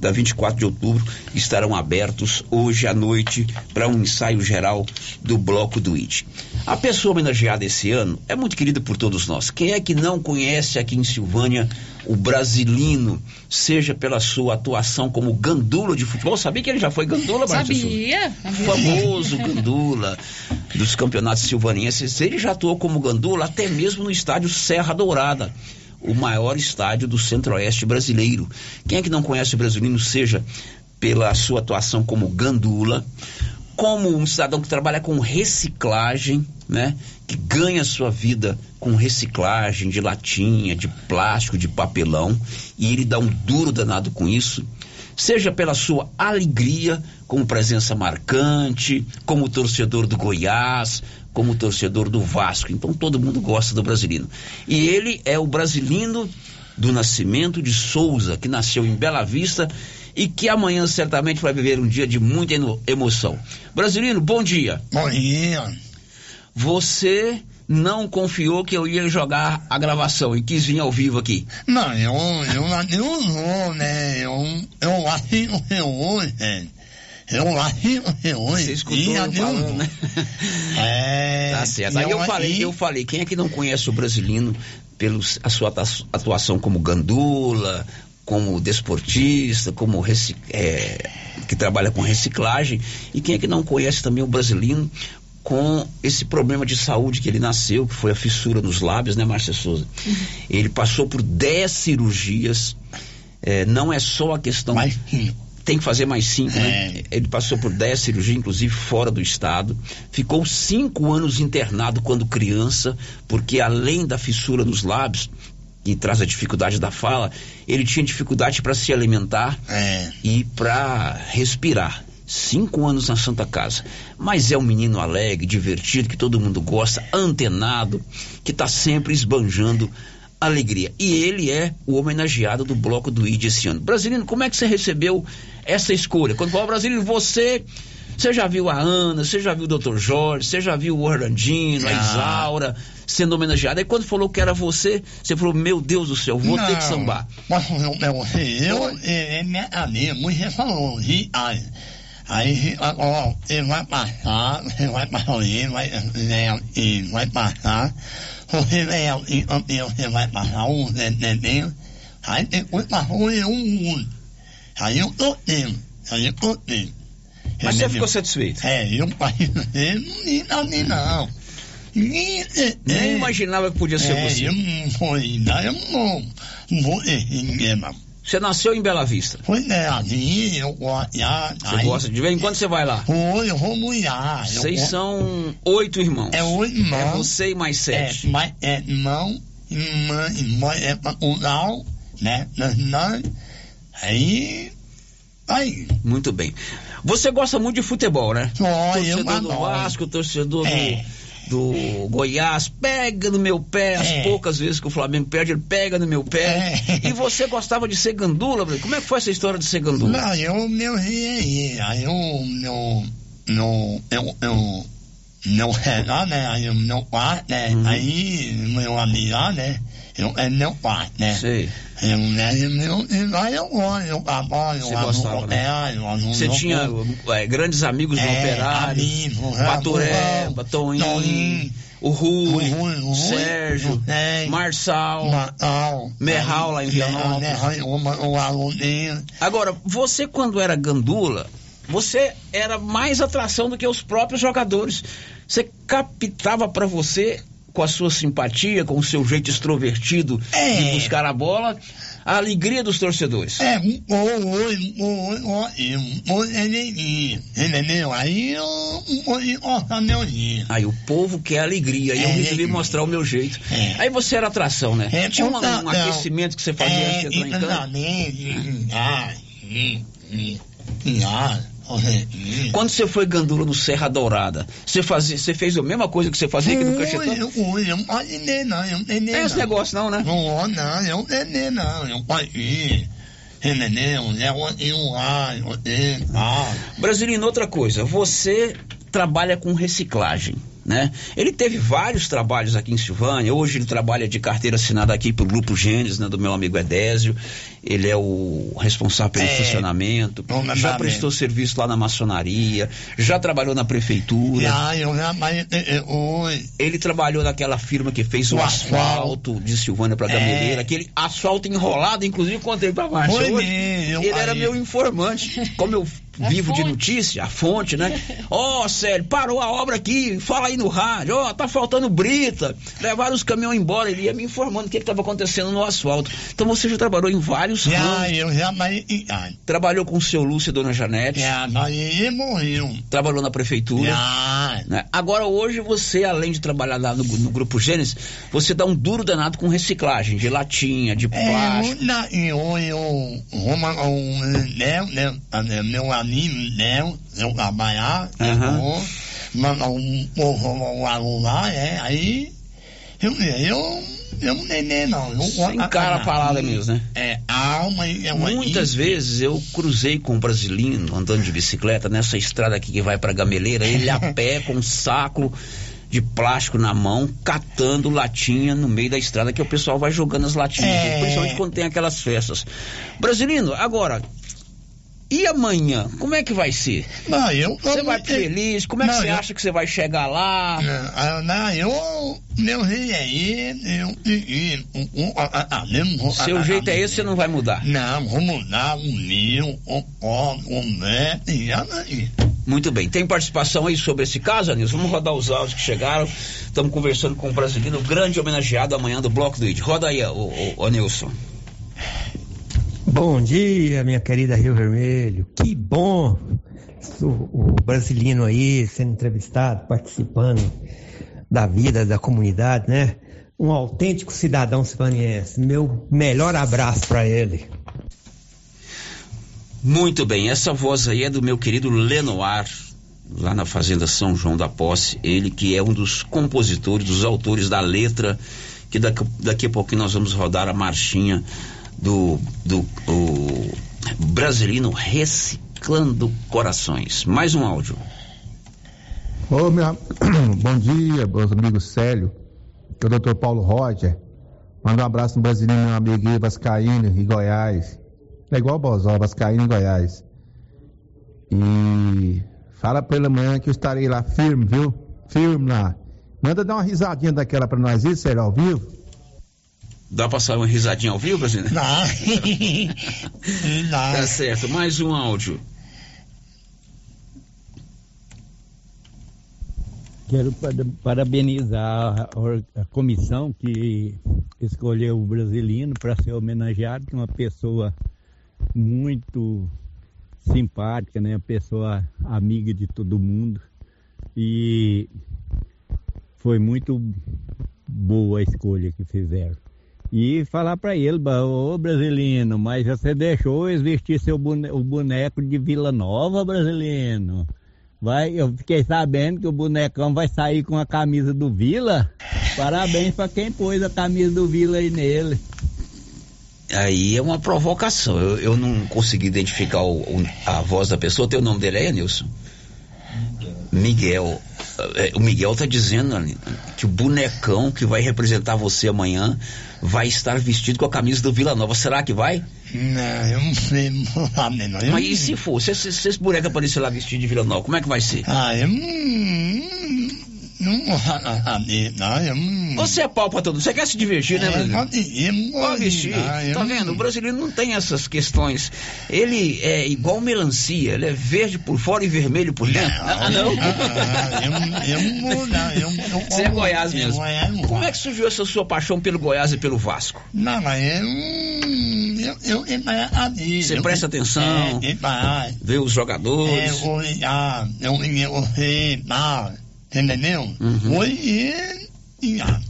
da 24 de outubro estarão abertos hoje à noite para um ensaio geral do Bloco do IT. A pessoa homenageada esse ano é muito querida por todos nós. Quem é que não conhece aqui em Silvânia o brasilino, seja pela sua atuação como gandula de futebol? Sabia que ele já foi gandula? Sabia. Famoso gandula dos campeonatos silvanienses. Ele já atuou como gandula até mesmo no estádio Serra Dourada o maior estádio do centro-oeste brasileiro. Quem é que não conhece o brasileiro, seja pela sua atuação como gandula, como um cidadão que trabalha com reciclagem, né? Que ganha sua vida com reciclagem de latinha, de plástico, de papelão, e ele dá um duro danado com isso seja pela sua alegria como presença marcante, como torcedor do Goiás, como torcedor do Vasco. Então todo mundo gosta do brasileiro. E ele é o brasileiro do Nascimento de Souza, que nasceu em Bela Vista e que amanhã certamente vai viver um dia de muita emoção. Brasileiro, bom dia. Bom dia. Você não confiou que eu ia jogar a gravação e quis vir ao vivo aqui. Não, eu, eu, eu não, né? Eu, eu acho que hoje, eu acho que hoje. Você escutou eu falando, né? É. Tá certo. Aí eu, eu falei, eu falei, quem é que não conhece o brasileiro pela sua atuação como gandula, como desportista, como é, que trabalha com reciclagem, e quem é que não conhece também o brasileiro com esse problema de saúde que ele nasceu, que foi a fissura nos lábios, né, Márcia Souza? Uhum. Ele passou por 10 cirurgias. É, não é só a questão. Mais tem que fazer mais cinco, né? é. né? Ele passou por dez cirurgias, inclusive fora do estado. Ficou cinco anos internado quando criança, porque além da fissura nos lábios, que traz a dificuldade da fala, ele tinha dificuldade para se alimentar é. e para respirar. Cinco anos na Santa Casa. Mas é um menino alegre, divertido, que todo mundo gosta, antenado, que está sempre esbanjando alegria. E ele é o homenageado do bloco do ID esse ano. Brasilino, como é que você recebeu essa escolha? Quando falou Brasilino, você. Você já viu a Ana, você já viu o Dr. Jorge, você já viu o Orlandino, ah. a Isaura sendo homenageada. Aí quando falou que era você, você falou, meu Deus do céu, vou Não, ter que sambar. Mas eu, eu, é minha amiga, já falou, aí, aí, ó, ele vai passar, você vai passar ali, vai, né, e vai passar, você vai, e você vai passar um neném, aí depois passou um, aí eu tendo, aí eu tendo. Mas você ficou satisfeito? É, eu não, não, não. Nem, imaginava que podia ser é, você. Eu não foi, eu não, não vou mesmo. Você nasceu em Bela Vista? Foi, né, ali, eu gosto. Você gosta de vez em quando você vai lá? Foi, eu vou mulher. Vocês são oito irmãos. É oito irmãos. É você e mais sete. É, mas, é irmão, irmã, irmã, é o né? Nós, aí, aí. Muito bem. Você gosta muito de futebol, né? Oh, torcedor eu do Vasco, torcedor é. do, do Goiás, pega no meu pé, as É. poucas vezes que o Flamengo perde, ele pega no meu pé. É. E você gostava de ser gandula, Bruno? Como é que foi essa história de ser gandula? Não, eu meu aí, aí eu não, não, eu, eu, não é lá, né, aí o meu quarto, né, Uhum. aí meu amigo lá, né, eu, é meu quarto, né. Sei. Você né? tinha é, grandes amigos no É, Operário, amigo, Toninho, Toninho, o Rui, o Rui, o Rui, Sérgio, Marçal, Natal, Merral lá em Vianópolis. Merral, o. Agora, você quando era gandula, você era mais atração do que os próprios jogadores. Você captava pra você, com a sua simpatia, com o seu jeito extrovertido É. de buscar a bola, a alegria dos torcedores. É, um oi, oi, oi, oi, um oi, ele, entendeu? Aí eu, um. Aí o povo quer alegria, e eu É, resolvi é. mostrar o meu jeito. É. Aí você era atração, né? É, Tinha um, um aquecimento que você fazia É, antes de entrar em campo. E. Quando você foi gandula no Serra Dourada, você, fazia, você fez a mesma coisa que você fazia aqui no Cachetão? eu, eu não posso entender, não, eu não é esse negócio não, né? Não, não, eu não entendi, não, eu ir. Entendeu? Eu, eu, eu, eu, ah. Brasilino, outra coisa, você trabalha com reciclagem, né? Ele teve vários trabalhos aqui em Silvânia, hoje ele trabalha de carteira assinada aqui pelo Grupo Gênesis, né, do meu amigo Edésio, ele é o responsável pelo É. funcionamento, já prestou serviço lá na maçonaria, já trabalhou na prefeitura, Já, eu já, mas, eh, eh, oi. ele trabalhou naquela firma que fez o, O asfalto de Silvânia para É. Gameleira, aquele asfalto enrolado, inclusive contei pra Márcia hoje. mesmo, Ele era aí. meu informante. Como eu A vivo de notícia, a fonte, né? Ó, Célio, parou a obra aqui, fala aí no rádio, ó, tá faltando brita. Levaram os caminhões embora, ele ia me informando o que estava acontecendo no asfalto. Então você já trabalhou em vários Já, ramos. eu já, mas, Trabalhou com o seu Lúcio e Dona Janete. já, mas ele morreu. Trabalhou na prefeitura. Já. né? Agora, hoje, você, além de trabalhar lá no, no Grupo Gênesis, você dá um duro danado com reciclagem, de latinha, de É, plástico. eu, na, eu, eu, o Léo, né, eh, meu amigo Léo, eu trabalhar, eu, mas um é, aí, eu, eu, eu não entendi, não. Eu, Você encara a palavra mesmo, né? É, alma e é uma Muitas vezes eu cruzei com um brasileiro andando de bicicleta nessa estrada aqui que vai pra Gameleira, ele a pé com um saco de plástico na mão, catando latinha no meio da estrada que o pessoal vai jogando as latinhas, É. principalmente quando tem aquelas festas. Brasilino, agora, e amanhã? Como é que vai ser? Não, eu. Você eu- vai eu- feliz? Como é que Não, você eu- acha que você vai chegar lá? Ah, Não, eu, meu jeito é esse, Seu jeito é esse, você não vai mudar. Não, vou mudar o meu, o pó, o neto, e aí. Muito bem. Tem participação aí sobre esse caso, Anilson? Vamos rodar os áudios que chegaram. Estamos conversando com o brasileiro, grande homenageado amanhã do Bloco do ID. Roda aí, o, o, o Anilson. Bom dia, minha querida Rio Vermelho. Que bom o, brasileiro aí sendo entrevistado, participando da vida da comunidade, né? Um autêntico cidadão hispaniense. Meu melhor abraço para ele. Muito bem, essa voz aí é do meu querido Lenoir, lá na Fazenda São João da Posse. Ele que é um dos compositores, dos autores da letra, que daqui, daqui a pouquinho nós vamos rodar a marchinha do, do o Brasilino Reciclando Corações. Mais um áudio. Ô, minha... Bom dia, meus amigos Célio, que é o doutor Paulo Roger. Manda um abraço no Brasileiro, meu amigo Vascaíno e Goiás. É igual o Bozó, Vascaíno e Goiás. E fala pra ele amanhã que eu estarei lá firme, viu? Firme lá. Manda dar uma risadinha daquela pra nós aí, Célio, ao vivo. Dá pra sair uma risadinha ao vivo, Brasileiro? Dá. Tá certo, mais um áudio. Quero parabenizar a, comissão que escolheu o Brasilino para ser homenageado, que é uma pessoa muito simpática, né? Uma pessoa amiga de todo mundo. E foi muito boa a escolha que fizeram. E falar para ele, ô brasileiro, mas você deixou vestir seu boneco, o boneco de Vila Nova, brasileiro. Vai, eu fiquei sabendo que o bonecão vai sair com a camisa do Vila. Parabéns para quem pôs a camisa do Vila aí nele. Aí é uma provocação. Eu, eu não consegui identificar o, o, a voz da pessoa. Tem o nome dele aí, Nilson? Miguel. É, o Miguel tá dizendo que o bonecão que vai representar você amanhã vai estar vestido com a camisa do Vila Nova. Será que vai? Não, eu não sei, não não. Mas e se for? Se, se, se esse boneco aparecer lá vestido de Vila Nova, como é que vai ser? Ah, eu não. Não saber, não. Eu não. Você é pau pra todo Você quer se divertir, né, É, brasileiro? pode, eu não Pode vestir. Ah, eu Tá vendo? O brasileiro não tem essas questões. Ele é igual melancia. Ele é verde por fora e vermelho por dentro. Ah, não? Ah, eu, eu não. Eu, eu, Você é Goiás eu- mesmo. Não. Como é que surgiu essa sua paixão pelo Goiás e pelo Vasco? Não, mas eu. Eu. Eu. eu, eu Você eu- presta atenção, É, eu, ah, vê os é, jogadores. hoje, ah, eu, eu, eu, ah, entendeu? Uhum. Hoje, ah,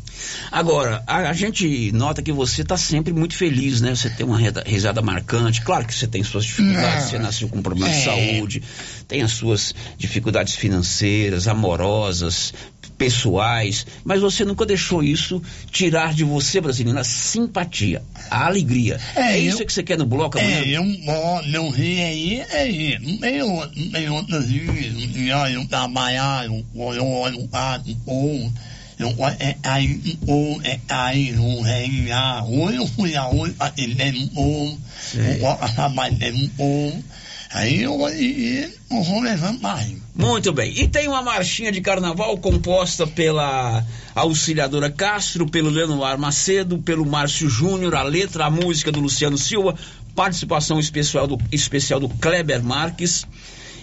Agora, a, a gente nota que você está sempre muito feliz, né? Você tem uma risada marcante. Claro que você tem suas dificuldades, Não. você nasceu com problema de É. saúde, tem as suas dificuldades financeiras, amorosas, pessoais, mas você nunca deixou isso tirar de você, brasileiro, a simpatia, a alegria. É, É, isso eu- que você quer no bloco amanhã? É, eu aí, é. Não tem outro rio. Eu, eu trabalhar, eu, eu olho para o eu é aí o é aí o rei lá, hoje eu fui a hoje para atender um povo, eu um povo, aí eu e vou levando mais. Muito bem. E tem uma marchinha de carnaval composta pela auxiliadora Castro, pelo Lenoir Macedo, pelo Márcio Júnior, a letra, a música do Luciano Silva, participação especial do, especial do Kleber Marques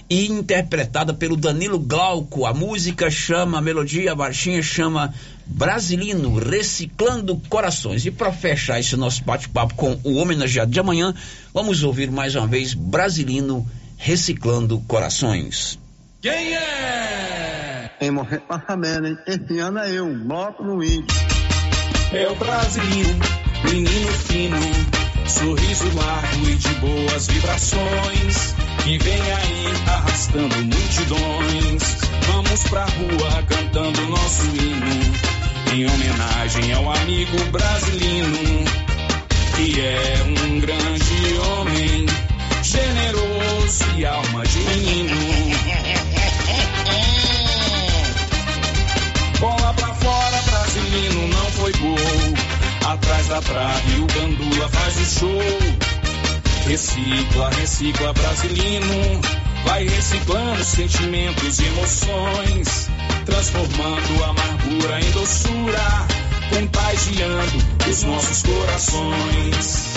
e interpretada pelo Danilo Glauco. A música chama, a melodia, a marchinha chama Brasilino, Reciclando Corações. E para fechar esse nosso bate-papo com o homenageado de amanhã, vamos ouvir mais uma vez Brasilino, Reciclando Corações. Quem é? Em morrer pra saber, hein? Esse ano é eu, bloco no índio. É o brasileiro, menino fino, sorriso largo e de boas vibrações. Que vem aí arrastando multidões. Vamos pra rua cantando nosso hino. Em homenagem ao amigo brasileiro, que é um grande homem, generoso e alma de menino. Bola pra fora, Brasilino não foi gol. Atrás da trave, o Gandula faz o show. Recicla, recicla brasilino. Vai reciclando sentimentos e emoções, transformando a amargura em doçura, contagiando os nossos corações.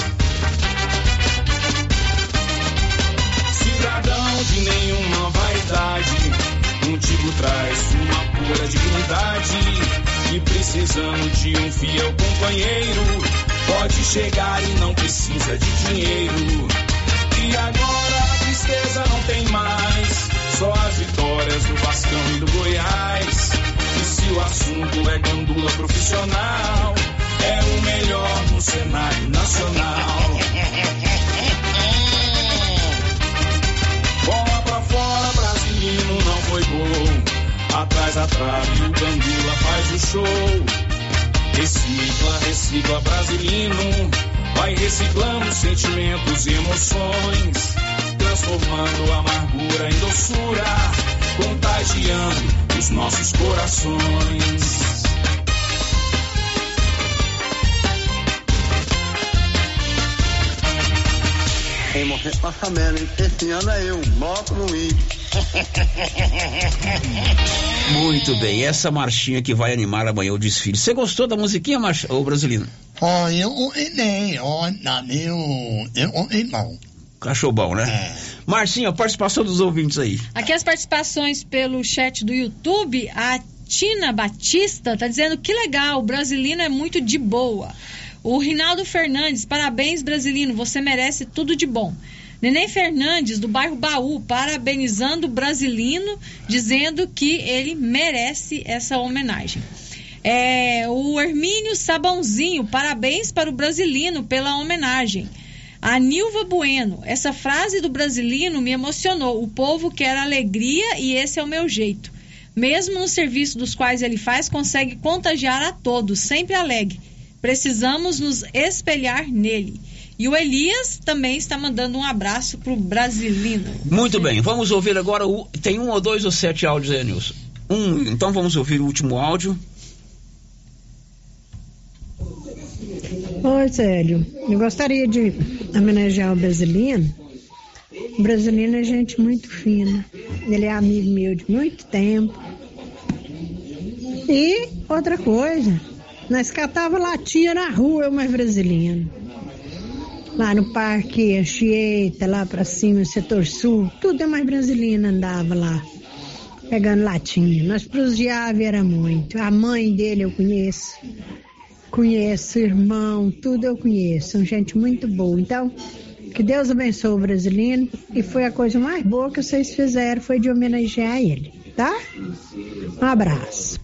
Cidadão de nenhuma vaidade, contigo traz uma pura dignidade. E precisamos de um fiel companheiro Pode chegar e não precisa de dinheiro. E agora a tristeza não tem mais, só as vitórias do Vascão e do Goiás. E se o assunto é gandula profissional, é o melhor no cenário nacional. Bola pra fora, Brasilino não foi gol. Atrás da trave, o Gandula faz o show. Recicla, recicla, Brasilino. Vai reciclando sentimentos e emoções. Transformando a amargura em doçura. Contagiando os nossos corações. Você tá sabendo, hein? Esse ano é eu, moto no I. Muito bem, essa marchinha que vai animar amanhã o desfile. Você gostou da musiquinha, marcha, ô brasileiro? Ó, eu ouvi, meu, eu ouvi bom. Cachorro bom, né? É. Marcinha, participação dos ouvintes aí. Aqui as participações pelo chat do YouTube, a Tina Batista tá dizendo que legal, o Brasilino é muito de boa. O Rinaldo Fernandes, parabéns, Brasilino, você merece tudo de bom. Neném Fernandes, do bairro Baú, parabenizando o Brasilino, dizendo que ele merece essa homenagem. É, o Hermínio Sabãozinho, parabéns para o Brasilino pela homenagem. A Nilva Bueno, essa frase do Brasilino me emocionou. O povo quer alegria e esse é o meu jeito. Mesmo no serviço dos quais ele faz, consegue contagiar a todos, sempre alegre. Precisamos nos espelhar nele. E o Elias também está mandando um abraço pro Brasilino. Muito bem, vamos ouvir agora o. Tem um ou dois ou sete áudios aí, Nilson? Um, então vamos ouvir o último áudio. Oi, Célio. Eu gostaria de homenagear o Brasilino. O Brasilino é gente muito fina. Ele é amigo meu de muito tempo. E outra coisa, nós catava latinha na rua, eu mais Brasilino. Lá no Parque Anchieta, lá pra cima, setor sul, tudo é mais Brasilino andava lá, pegando latinha. Nós prosseava era muito. A mãe dele eu conheço. Conheço, irmão, tudo eu conheço. São gente muito boa. Então, que Deus abençoe o brasileiro. E foi a coisa mais boa que vocês fizeram, foi de homenagear ele, tá? Um abraço.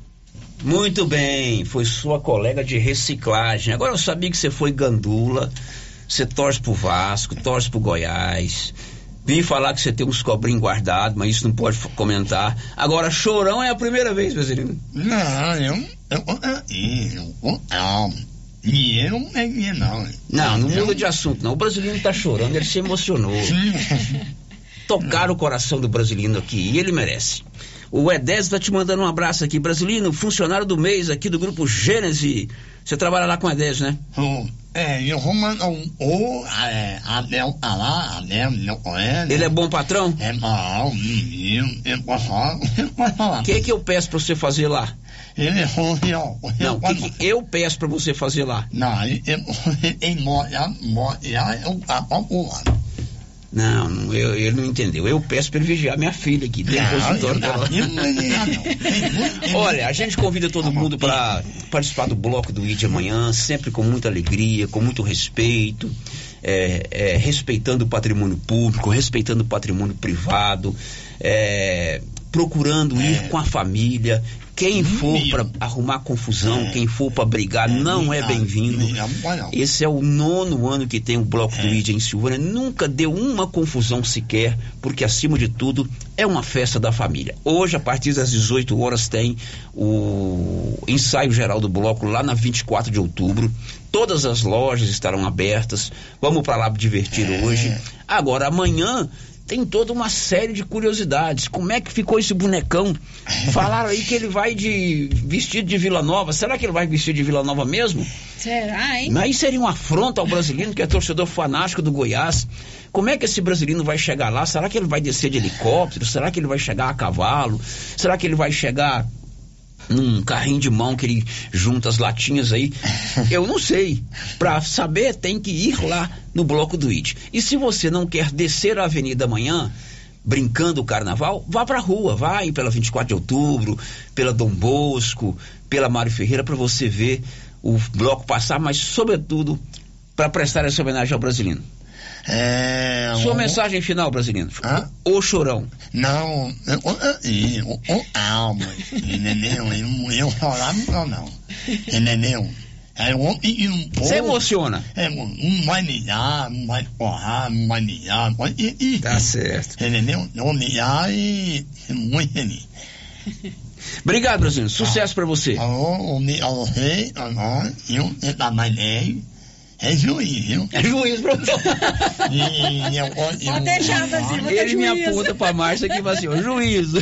Muito bem, foi sua colega de reciclagem. Agora eu sabia que você foi gandula, você torce pro Vasco, torce pro Goiás. Vim falar que você tem uns cobrinhos guardados, mas isso não pode comentar. Agora, chorão é a primeira vez, Brasilino. Não, eu, eu, eu, eu, não. E eu não peguei, não. Não, não Eu- muda de assunto, não. O brasileiro tá chorando, ele se emocionou. Tocaram o coração do brasileiro aqui e ele merece. O Edésio tá te mandando um abraço aqui. Brasileiro, funcionário do mês aqui do grupo Gênese. Você trabalha lá com o Edésio, né? Oh, é, eu vou mandar um o, é, Abel tá lá, Abel não conhece. Ele é bom patrão? É bom, menino, eu posso falar, eu posso falar. O que que eu peço pra você fazer lá? Ele assim, ó. Não, o que, que eu peço pra você fazer lá? Não, ele, ele mora, mora, eu papo lá. Não, não, eu, ele não entendeu. Eu peço pra ele vigiar minha filha aqui dentro do Não, consultório não, dela. eu não vou vigiar, não. Olha, a gente convida todo mundo para participar do bloco do ID amanhã, sempre com muita alegria, com muito respeito, é, é, respeitando o patrimônio público, respeitando o patrimônio privado, é, procurando ir com a família. Quem for para arrumar confusão, quem for para brigar, não é bem-vindo. Esse é o nono ano que tem o bloco do ID em Silvânia. Nunca deu uma confusão sequer, porque acima de tudo é uma festa da família. Hoje, a partir das 18 horas, tem o ensaio geral do bloco lá na 24 de outubro. Todas as lojas estarão abertas. Vamos para lá divertir hoje. Agora, amanhã tem toda uma série de curiosidades. Como é que ficou esse bonecão? Falaram aí que ele vai de vestido de Vila Nova. Será que ele vai vestido de Vila Nova mesmo? Será, hein? Mas aí seria uma afronta ao brasileiro que é torcedor fanático do Goiás. Como é que esse brasileiro vai chegar lá? Será que ele vai descer de helicóptero? Será que ele vai chegar a cavalo? Será que ele vai chegar num carrinho de mão que ele junta as latinhas aí? Eu não sei. Pra saber, tem que ir lá no bloco do IT. E se você não quer descer a avenida amanhã, brincando o carnaval, vá pra rua, vai pela 24 de outubro, pela Dom Bosco, pela Mário Ferreira, para você ver o bloco passar, mas sobretudo para prestar essa homenagem ao brasileiro. É, Sua um- mensagem final, brasileiro. Hã? O chorão. Não, eu, eu, eu, alma, entendeu? Eu, chorar não, não, entendeu? É, um, e, um Você emociona. É, um, vai mijar, um vai porrar, um e, e, Tá certo. entendeu? Eu mijar e muito feliz. Obrigado, brasileiro. Sucesso pra você. Alô, o a você, a nós, eu, eu é juiz, viu? É juiz, professor. E, eu, eu, Pode deixar, Brasil, ter Ele me juízo. aponta pra Márcia aqui e fala assim, ó, juízo.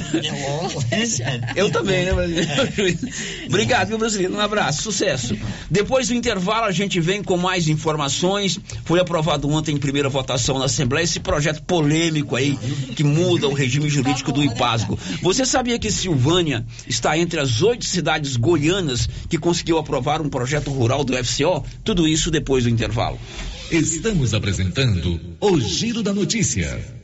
Eu também, né, brasileiro? Juiz. Obrigado, viu, brasileiro? Um abraço, sucesso. Depois do intervalo, a gente vem com mais informações. Foi aprovado ontem em primeira votação na Assembleia esse projeto polêmico aí que muda o regime jurídico do IPASGO. Você sabia que Silvânia está entre as oito cidades goianas que conseguiu aprovar um projeto rural do FCO? Tudo isso depois do intervalo. Estamos apresentando o Giro da Notícia.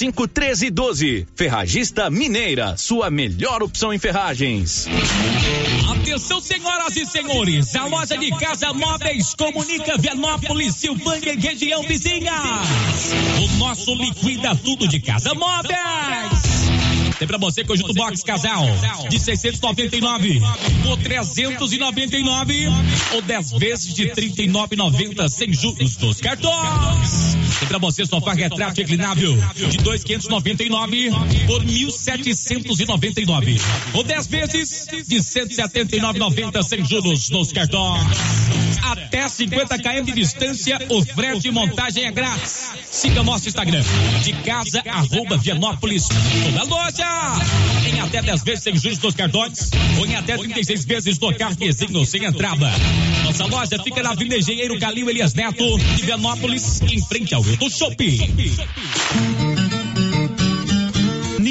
1312. Ferragista Mineira, sua melhor opção em ferragens. Atenção, senhoras e senhores, a loja de casa móveis comunica Vianópolis, Silvânia e região vizinha. O nosso liquida tudo de casa móveis. Tem pra você conjunto box casal de 699 por 399 ou 10 vezes de 39,90 sem juros dos cartões. Tem pra você sofá retrato inclinável de 2,599 por 1.799 ou 10 vezes de 179,90 sem juros nos cartões. Até 50 km de distância, o frete e montagem é grátis. Siga nosso Instagram de casa arroba Vianópolis. Toda loja em até 10 vezes sem juros nos cartões ou em até 36 vezes no cartezinho sem entrada. Nossa loja fica na Avenida Engenheiro Calil Elias Neto, de Vianópolis, em frente ao Hilton Shopping.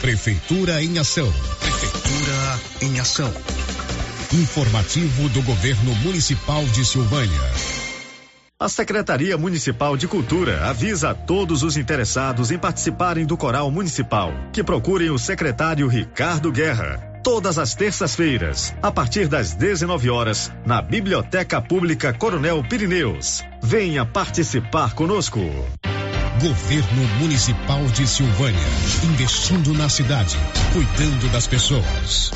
Prefeitura em Ação. Prefeitura em Ação. Informativo do Governo Municipal de Silvânia. A Secretaria Municipal de Cultura avisa a todos os interessados em participarem do Coral Municipal que procurem o secretário Ricardo Guerra. Todas as terças-feiras, a partir das 19 horas, na Biblioteca Pública Coronel Pirineus. Venha participar conosco. Governo Municipal de Silvânia. Investindo na cidade, cuidando das pessoas.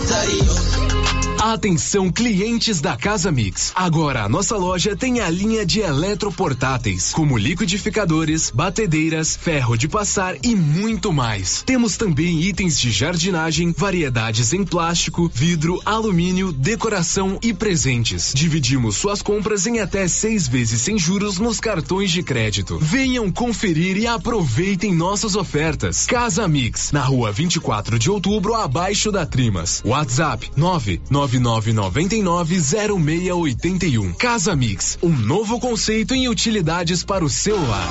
Atenção clientes da Casa Mix. Agora a nossa loja tem a linha de eletroportáteis, como liquidificadores, batedeiras, ferro de passar e muito mais. Temos também itens de jardinagem, variedades em plástico, vidro, alumínio, decoração e presentes. Dividimos suas compras em até seis vezes sem juros nos cartões de crédito. Venham conferir e aproveitem nossas ofertas. Casa Mix, na rua 24 de outubro, abaixo da Trimas. WhatsApp 999990681. Casa Mix, um novo conceito em utilidades para o celular.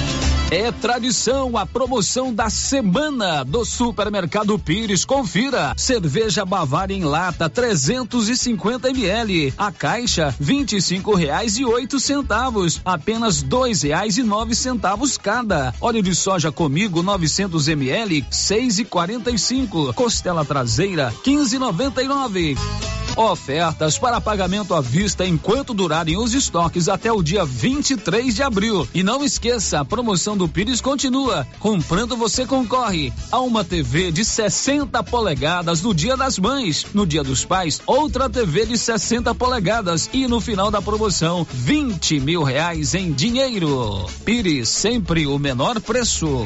É tradição a promoção da semana do Supermercado Pires. Confira. Cerveja Bavária em lata 350 ml. A caixa vinte e cinco reais e oito centavos. Apenas dois reais e nove centavos cada. Óleo de soja comigo 900 ml seis e quarenta e cinco. Costela traseira 15,99. Ofertas para pagamento à vista enquanto durarem os estoques até o dia 23 de abril. E não esqueça, a promoção do Pires continua. Comprando você concorre a uma TV de 60 polegadas no Dia das Mães. No Dia dos Pais, outra TV de 60 polegadas. E no final da promoção, 20 mil reais em dinheiro. Pires, sempre o menor preço.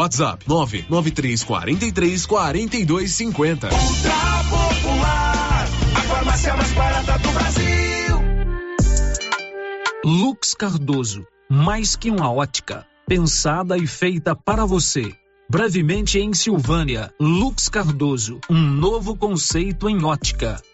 WhatsApp 99343 4250. Ultra Popular, a farmácia mais barata do Brasil. Lux Cardoso, mais que uma ótica, pensada e feita para você. Brevemente em Silvânia, Lux Cardoso, um novo conceito em ótica.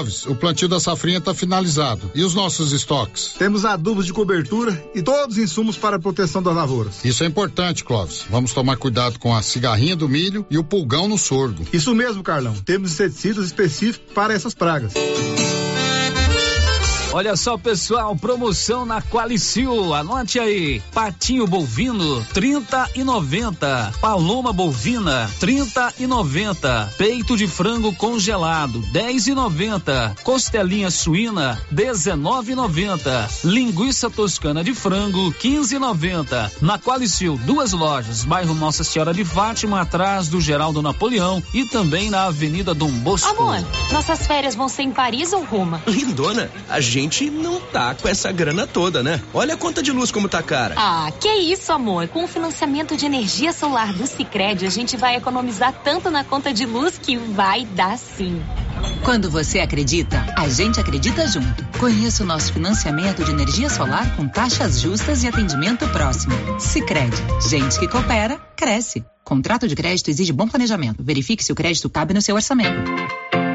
Clóvis, o plantio da safrinha está finalizado. E os nossos estoques? Temos adubos de cobertura e todos os insumos para a proteção das lavouras. Isso é importante, Clóvis. Vamos tomar cuidado com a cigarrinha do milho e o pulgão no sorgo. Isso mesmo, Carlão. Temos inseticidas específicos para essas pragas. Olha só, pessoal, promoção na Qualicil. Anote aí. Patinho bovino, 30 e 90. Paloma bovina, 30 e 90. Peito de frango congelado, 10 e 90. Costelinha suína, 19 e 90. Linguiça toscana de frango, 15 e 90. Na Qualicil, duas lojas, bairro Nossa Senhora de Fátima, atrás do Geraldo Napoleão e também na Avenida Dom Bosco. Amor, nossas férias vão ser em Paris ou Roma? Lindona, a gente não tá com essa grana toda, né? Olha a conta de luz como tá cara. Ah, que isso, amor. Com o financiamento de energia solar do Sicredi, a gente vai economizar tanto na conta de luz que vai dar sim. Quando você acredita, a gente acredita junto. Conheça o nosso financiamento de energia solar com taxas justas e atendimento próximo. Sicredi, gente que coopera, cresce. Contrato de crédito exige bom planejamento. Verifique se o crédito cabe no seu orçamento.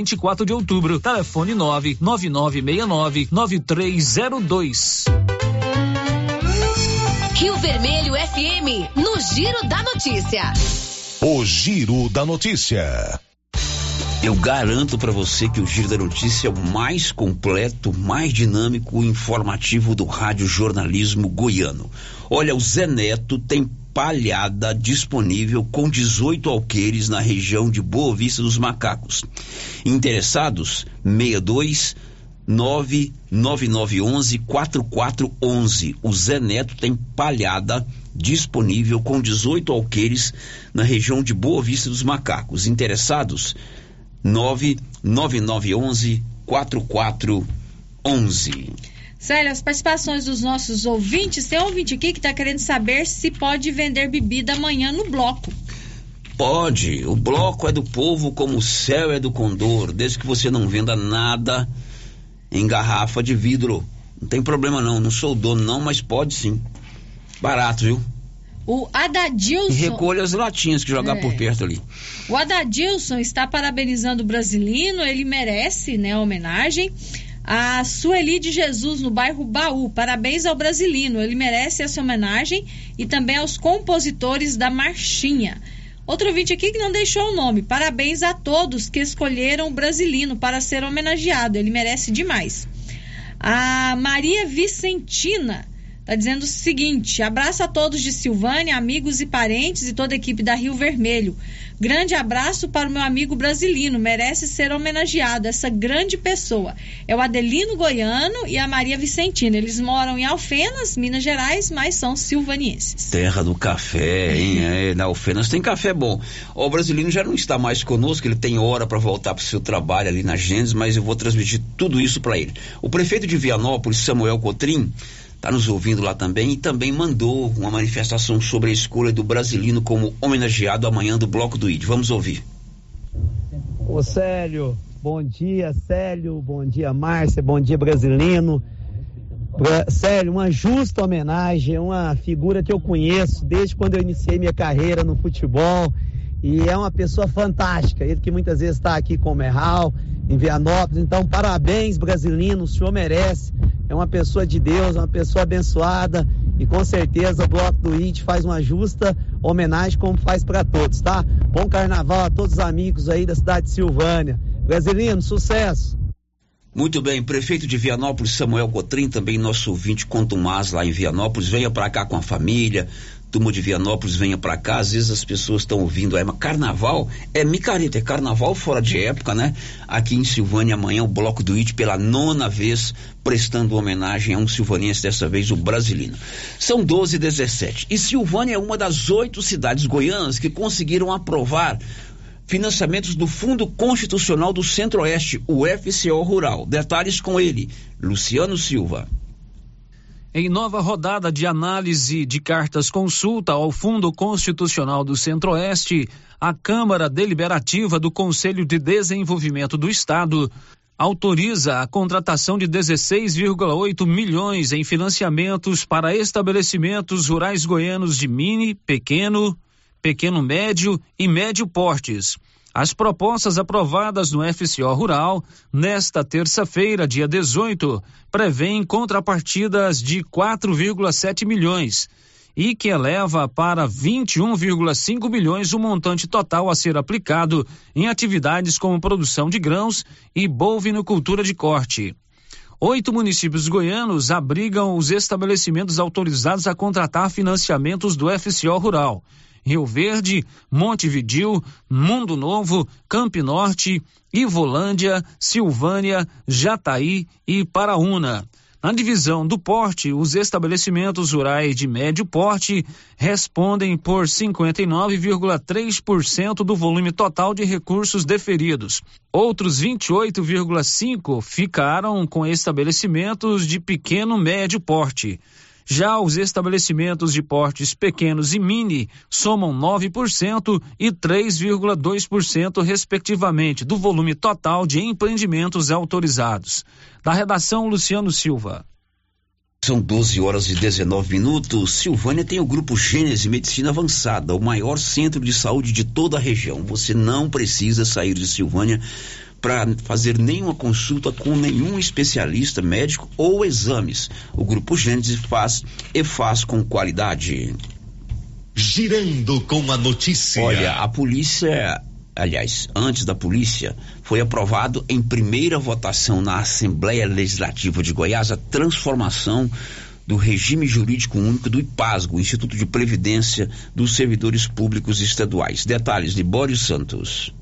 24 de Outubro. Telefone 99969 9302. Rio Vermelho FM, no Giro da Notícia. O Giro da Notícia. Eu garanto para você que o Giro da Notícia é o mais completo, mais dinâmico e informativo do rádio jornalismo goiano. Olha, o Zé Neto tem palhada disponível com 18 alqueires na região de Boa Vista dos Macacos. Interessados? 62 99911 4411. O Zé Neto tem palhada disponível com 18 alqueires na região de Boa Vista dos Macacos. Interessados? 99911 4411. Célia, as participações dos nossos ouvintes. Tem um ouvinte aqui que está querendo saber se pode vender bebida amanhã no bloco. Pode. O bloco é do povo como o céu é do condor, desde que você não venda nada em garrafa de vidro. Não tem problema não, não sou dono não, mas pode sim. Barato, viu? O Adadilson. E recolha as latinhas que jogar É. por perto ali. O Adadilson está parabenizando o Brasilino, ele merece, né, a homenagem. A Sueli de Jesus, no bairro Baú, parabéns ao Brasilino, ele merece essa homenagem e também aos compositores da Marchinha. Outro ouvinte aqui que não deixou o nome, parabéns a todos que escolheram o Brasilino para ser homenageado, ele merece demais. A Maria Vicentina está dizendo o seguinte: abraço a todos de Silvânia, amigos e parentes e toda a equipe da Rio Vermelho. Grande abraço para o meu amigo brasilino, merece ser homenageado, essa grande pessoa. É o Adelino Goiano e a Maria Vicentina. Eles moram em Alfenas, Minas Gerais, mas são silvanienses. Terra do café, hein? É, na Alfenas tem café bom. O brasileiro já não está mais conosco, ele tem hora para voltar para o seu trabalho ali na Gênesis, mas eu vou transmitir tudo isso para ele. O prefeito de Vianópolis, Samuel Cotrim, está nos ouvindo lá também e também mandou uma manifestação sobre a escolha do Brasilino como homenageado amanhã do Bloco do ID. Vamos ouvir. Ô Célio, bom dia Célio, bom dia Márcia, bom dia Brasilino. Bra- Célio, uma justa homenagem, uma figura que eu conheço desde quando eu iniciei minha carreira no futebol e é uma pessoa fantástica, ele que muitas vezes está aqui com o Merral, em Vianópolis, então parabéns Brasilino, o senhor merece, é uma pessoa de Deus, uma pessoa abençoada e com certeza o Bloco do IT faz uma justa homenagem como faz para todos, tá? Bom carnaval a todos os amigos aí da cidade de Silvânia. Brasilino, sucesso! Muito bem, prefeito de Vianópolis, Samuel Cotrim, também nosso ouvinte contumaz lá em Vianópolis, venha para cá com a família, turma de Vianópolis venha para cá, às vezes as pessoas estão ouvindo, é, mas carnaval é micareta, é carnaval fora de época, né? Aqui em Silvânia amanhã o Bloco do IT pela nona vez prestando homenagem a um silvanense, dessa vez o brasileiro. São 12 e 17 e Silvânia é uma das oito cidades goianas que conseguiram aprovar financiamentos do Fundo Constitucional do Centro-Oeste, o FCO Rural. Detalhes com ele, Luciano Silva. Em nova rodada de análise de cartas consulta ao Fundo Constitucional do Centro-Oeste, a Câmara Deliberativa do Conselho de Desenvolvimento do Estado autoriza a contratação de 16,8 milhões em financiamentos para estabelecimentos rurais goianos de mini, pequeno, pequeno médio e médio portes. As propostas aprovadas no FCO Rural nesta terça-feira, dia 18, prevêem contrapartidas de 4,7 milhões e que eleva para 21,5 milhões o montante total a ser aplicado em atividades como produção de grãos e bovinocultura de corte. Oito municípios goianos abrigam os estabelecimentos autorizados a contratar financiamentos do FCO Rural. Rio Verde, Montevidil, Mundo Novo, Campo Norte, Ivolândia, Silvânia, Jataí e Paraúna. Na divisão do porte, os estabelecimentos rurais de médio porte respondem por 59,3% do volume total de recursos deferidos. Outros 28,5% ficaram com estabelecimentos de pequeno médio porte. Já os estabelecimentos de portes pequenos e mini somam 9% e 3,2%, respectivamente, do volume total de empreendimentos autorizados. Da redação, Luciano Silva. São 12 horas e 19 minutos. Silvânia tem o grupo Gênese Medicina Avançada, o maior centro de saúde de toda a região. Você não precisa sair de Silvânia para fazer nenhuma consulta com nenhum especialista médico ou exames. O Grupo Gênesis faz e faz com qualidade. Girando com a notícia. Olha, a polícia, aliás, antes da polícia, foi aprovado em primeira votação na Assembleia Legislativa de Goiás a transformação do regime jurídico único do IPASGO, Instituto de Previdência dos Servidores Públicos Estaduais. Detalhes de Boris Santos.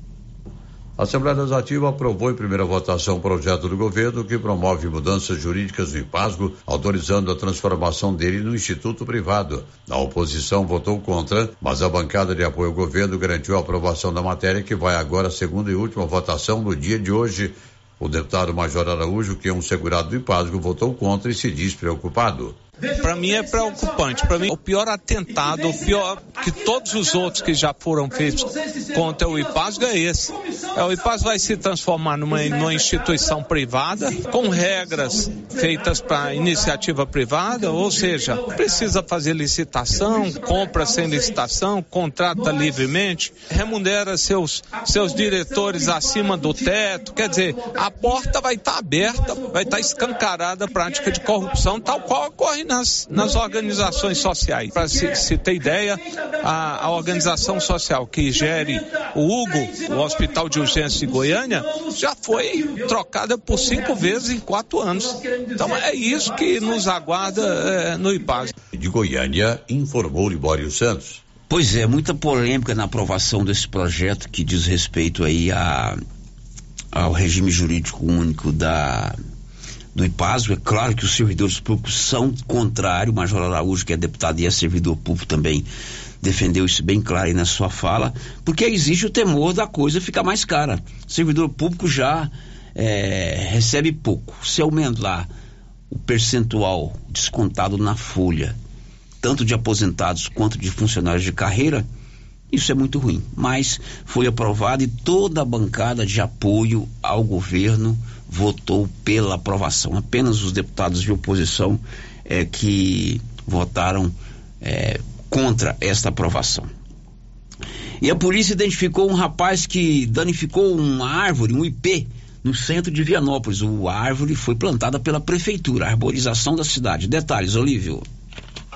A Assembleia Legislativa aprovou em primeira votação o projeto do governo que promove mudanças jurídicas do IPASGO, autorizando a transformação dele no instituto privado. A oposição votou contra, mas a bancada de apoio ao governo garantiu a aprovação da matéria que vai agora à segunda e última votação no dia de hoje. O deputado Major Araújo, que é um segurado do IPASGO, votou contra e se diz preocupado. Para mim é preocupante. Para mim, o pior atentado, o pior que todos os outros que já foram feitos contra o IPASGO é esse. É, o IPAS vai se transformar numa, numa instituição privada, com regras feitas para iniciativa privada, ou seja, precisa fazer licitação, compra sem licitação, contrata livremente, remunera seus, seus diretores acima do teto. Quer dizer, a porta vai estar tá aberta, vai estar tá escancarada a prática de corrupção, tal qual ocorre nas, nas organizações sociais. Para se, se, ter ideia, a, a, organização social que gere o Hugo, o Hospital de Urgência de Goiânia, já foi trocada por cinco vezes em quatro anos. Então é isso que nos aguarda é, no IPAS. De Goiânia, informou Libório Santos. Pois é, muita polêmica na aprovação desse projeto que diz respeito aí a, ao regime jurídico único da do IPASO. É claro que os servidores públicos são contrários. O Major Araújo, que é deputado e é servidor público também, defendeu isso bem claro aí na sua fala, porque existe o temor da coisa ficar mais cara. O servidor público já é, recebe pouco. Se aumentar o percentual descontado na folha, tanto de aposentados quanto de funcionários de carreira, isso é muito ruim. Mas foi aprovado e toda a bancada de apoio ao governo votou pela aprovação. Apenas os deputados de oposição é, que votaram é, contra esta aprovação. E a polícia identificou um rapaz que danificou uma árvore, um IP, no centro de Vianópolis. A árvore foi plantada pela prefeitura, a arborização da cidade. Detalhes, Olívio.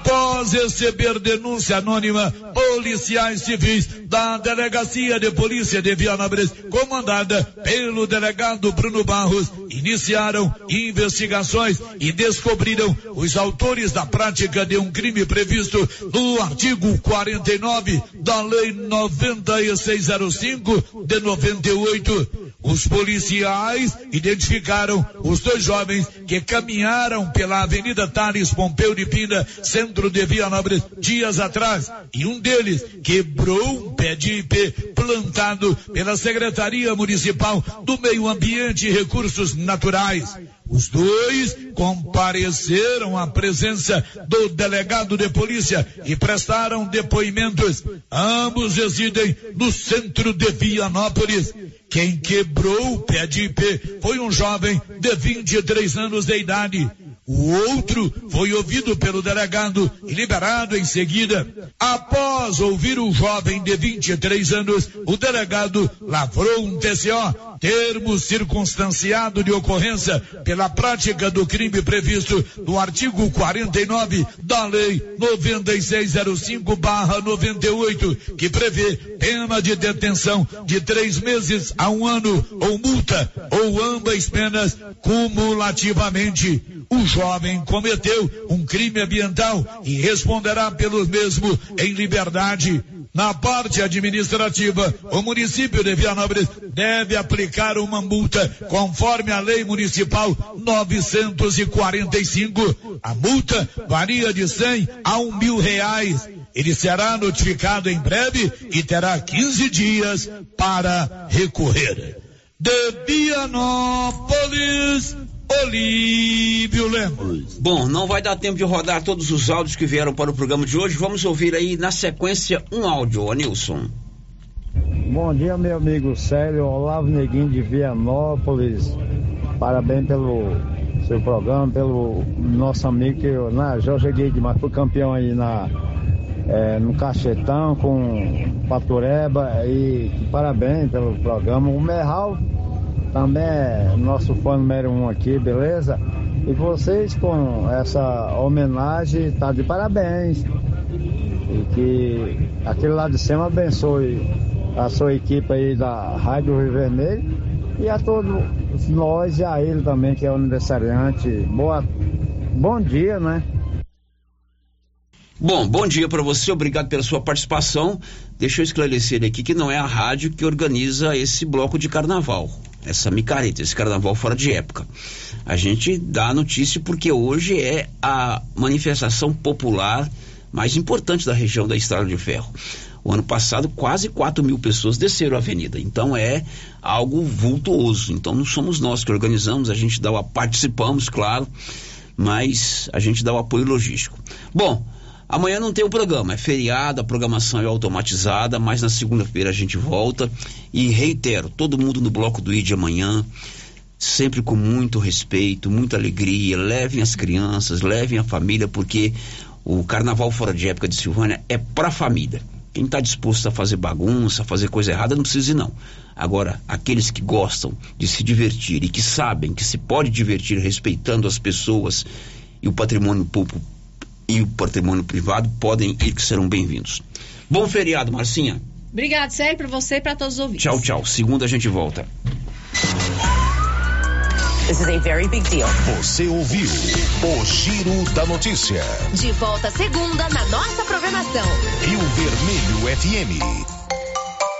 Após receber denúncia anônima, policiais civis da Delegacia de Polícia de Vianópolis, comandada pelo delegado Bruno Barros, iniciaram investigações e descobriram os autores da prática de um crime previsto no artigo 49 da Lei 9605 de 98. Os policiais identificaram os dois jovens que caminharam pela Avenida Thales Pompeu de Pina, centro de Vianópolis, dias atrás, e um deles quebrou um pé de IP plantado pela Secretaria Municipal do Meio Ambiente e Recursos Naturais. Os dois compareceram à presença do delegado de polícia e prestaram depoimentos. Ambos residem no centro de Vianópolis. Quem quebrou o pé de IP foi um jovem de 23 anos de idade. O outro foi ouvido pelo delegado e liberado em seguida. Após ouvir o jovem de 23 anos, o delegado lavrou um TCO, termo circunstanciado de ocorrência pela prática do crime previsto no artigo 49 da Lei 9605/98, que prevê pena de detenção de três meses a um ano ou multa ou ambas penas cumulativamente. O jovem cometeu um crime ambiental e responderá pelo mesmo em liberdade. Na parte administrativa, o município de Vianópolis deve aplicar uma multa conforme a lei municipal 945. A multa varia de 100 a um mil reais. Ele será notificado em breve e terá 15 dias para recorrer. De Vianópolis, Olívio Lemos. Bom, não vai dar tempo de rodar todos os áudios que vieram para o programa de hoje. Vamos ouvir aí na sequência um áudio, Anilson. Bom dia, meu amigo Célio Olavo Neguinho de Vianópolis. Parabéns pelo seu programa, pelo nosso amigo que eu, na, já joguei demais, fui campeão aí na, é, no Cachetão com Patureba e parabéns pelo programa. O Merral também é nosso fã número um aqui, beleza? E vocês com essa homenagem tá de parabéns. E que aquele lá de cima abençoe a sua equipe aí da Rádio Rio Vermelho e a todos nós e a ele também, que é o aniversariante. Boa, bom dia, né? Bom, bom dia para você, obrigado pela sua participação. Deixa eu esclarecer aqui que não é a rádio que organiza esse bloco de carnaval, essa micareta, esse carnaval fora de época. A gente dá a notícia porque hoje é a manifestação popular mais importante da região da Estrada de Ferro. O ano passado, quase 4 mil pessoas desceram a avenida. Então é algo vultuoso. Então não somos nós que organizamos, a gente dá o participamos, claro, mas a gente dá o apoio logístico. Bom, amanhã não tem o programa, é feriado, a programação é automatizada, mas na segunda-feira a gente volta. E reitero, todo mundo no bloco do ID amanhã sempre com muito respeito, muita alegria. Levem as crianças, levem a família, porque o Carnaval Fora de Época de Silvânia é para a família. Quem está disposto a fazer bagunça, a fazer coisa errada, não precisa ir, não. Agora, aqueles que gostam de se divertir e que sabem que se pode divertir respeitando as pessoas e o patrimônio público e o patrimônio privado, podem ir que serão bem-vindos. Bom feriado, Marcinha. Obrigado, Sérgio, para você e para todos os ouvintes. Tchau, tchau. Segunda a gente volta. This is a very big deal. Você ouviu o Giro da Notícia. De volta segunda na nossa programação. Rio Vermelho FM.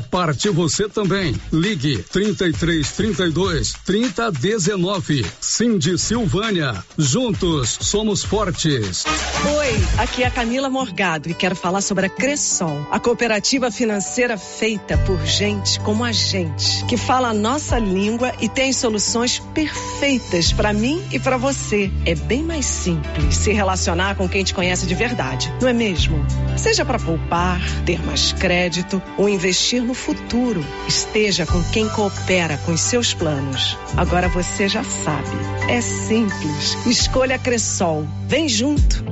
parte você também. Ligue 33 32 30 19. Cindy Silvânia. Juntos somos fortes. Oi, aqui é a Camila Morgado e quero falar sobre a Cressol, a cooperativa financeira feita por gente como a gente, que fala a nossa língua e tem soluções perfeitas para mim e para você. É bem mais simples se relacionar com quem te conhece de verdade, não é mesmo? Seja para poupar, ter mais crédito ou investir no futuro. Esteja com quem coopera com os seus planos. Agora você já sabe. É simples. Escolha Cressol. Vem junto.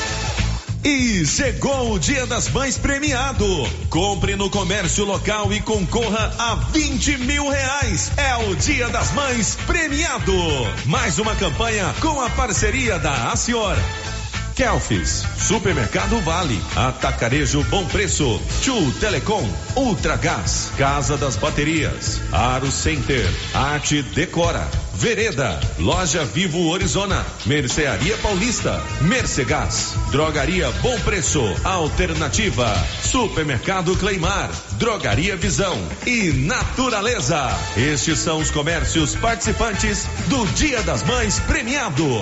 E chegou o Dia das Mães premiado. Compre no comércio local e concorra a 20 mil reais. É o Dia das Mães premiado. Mais uma campanha com a parceria da Acior. Kelfis, Supermercado Vale, Atacarejo Bom Preço, Tchu Telecom, Ultragás, Casa das Baterias, Aro Center, Arte Decora, Vereda, Loja Vivo Orizona, Mercearia Paulista, Mercegás, Drogaria Bom Preço, Alternativa, Supermercado Cleimar, Drogaria Visão e Naturaleza. Estes são os comércios participantes do Dia das Mães premiado.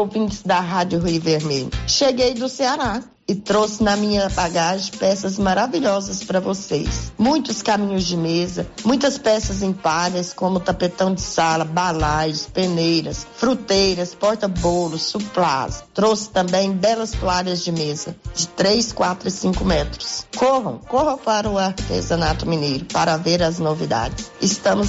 ouvintes da Rádio Rio Vermelho. Cheguei do Ceará e trouxe na minha bagagem peças maravilhosas para vocês. Muitos caminhos de mesa, muitas peças em palhas, como tapetão de sala, balaios, peneiras, fruteiras, porta-bolos, suplás. Trouxe também belas toalhas de mesa, de 3, 4 e 5 metros. Corram, corram para o artesanato mineiro para ver as novidades. Estamos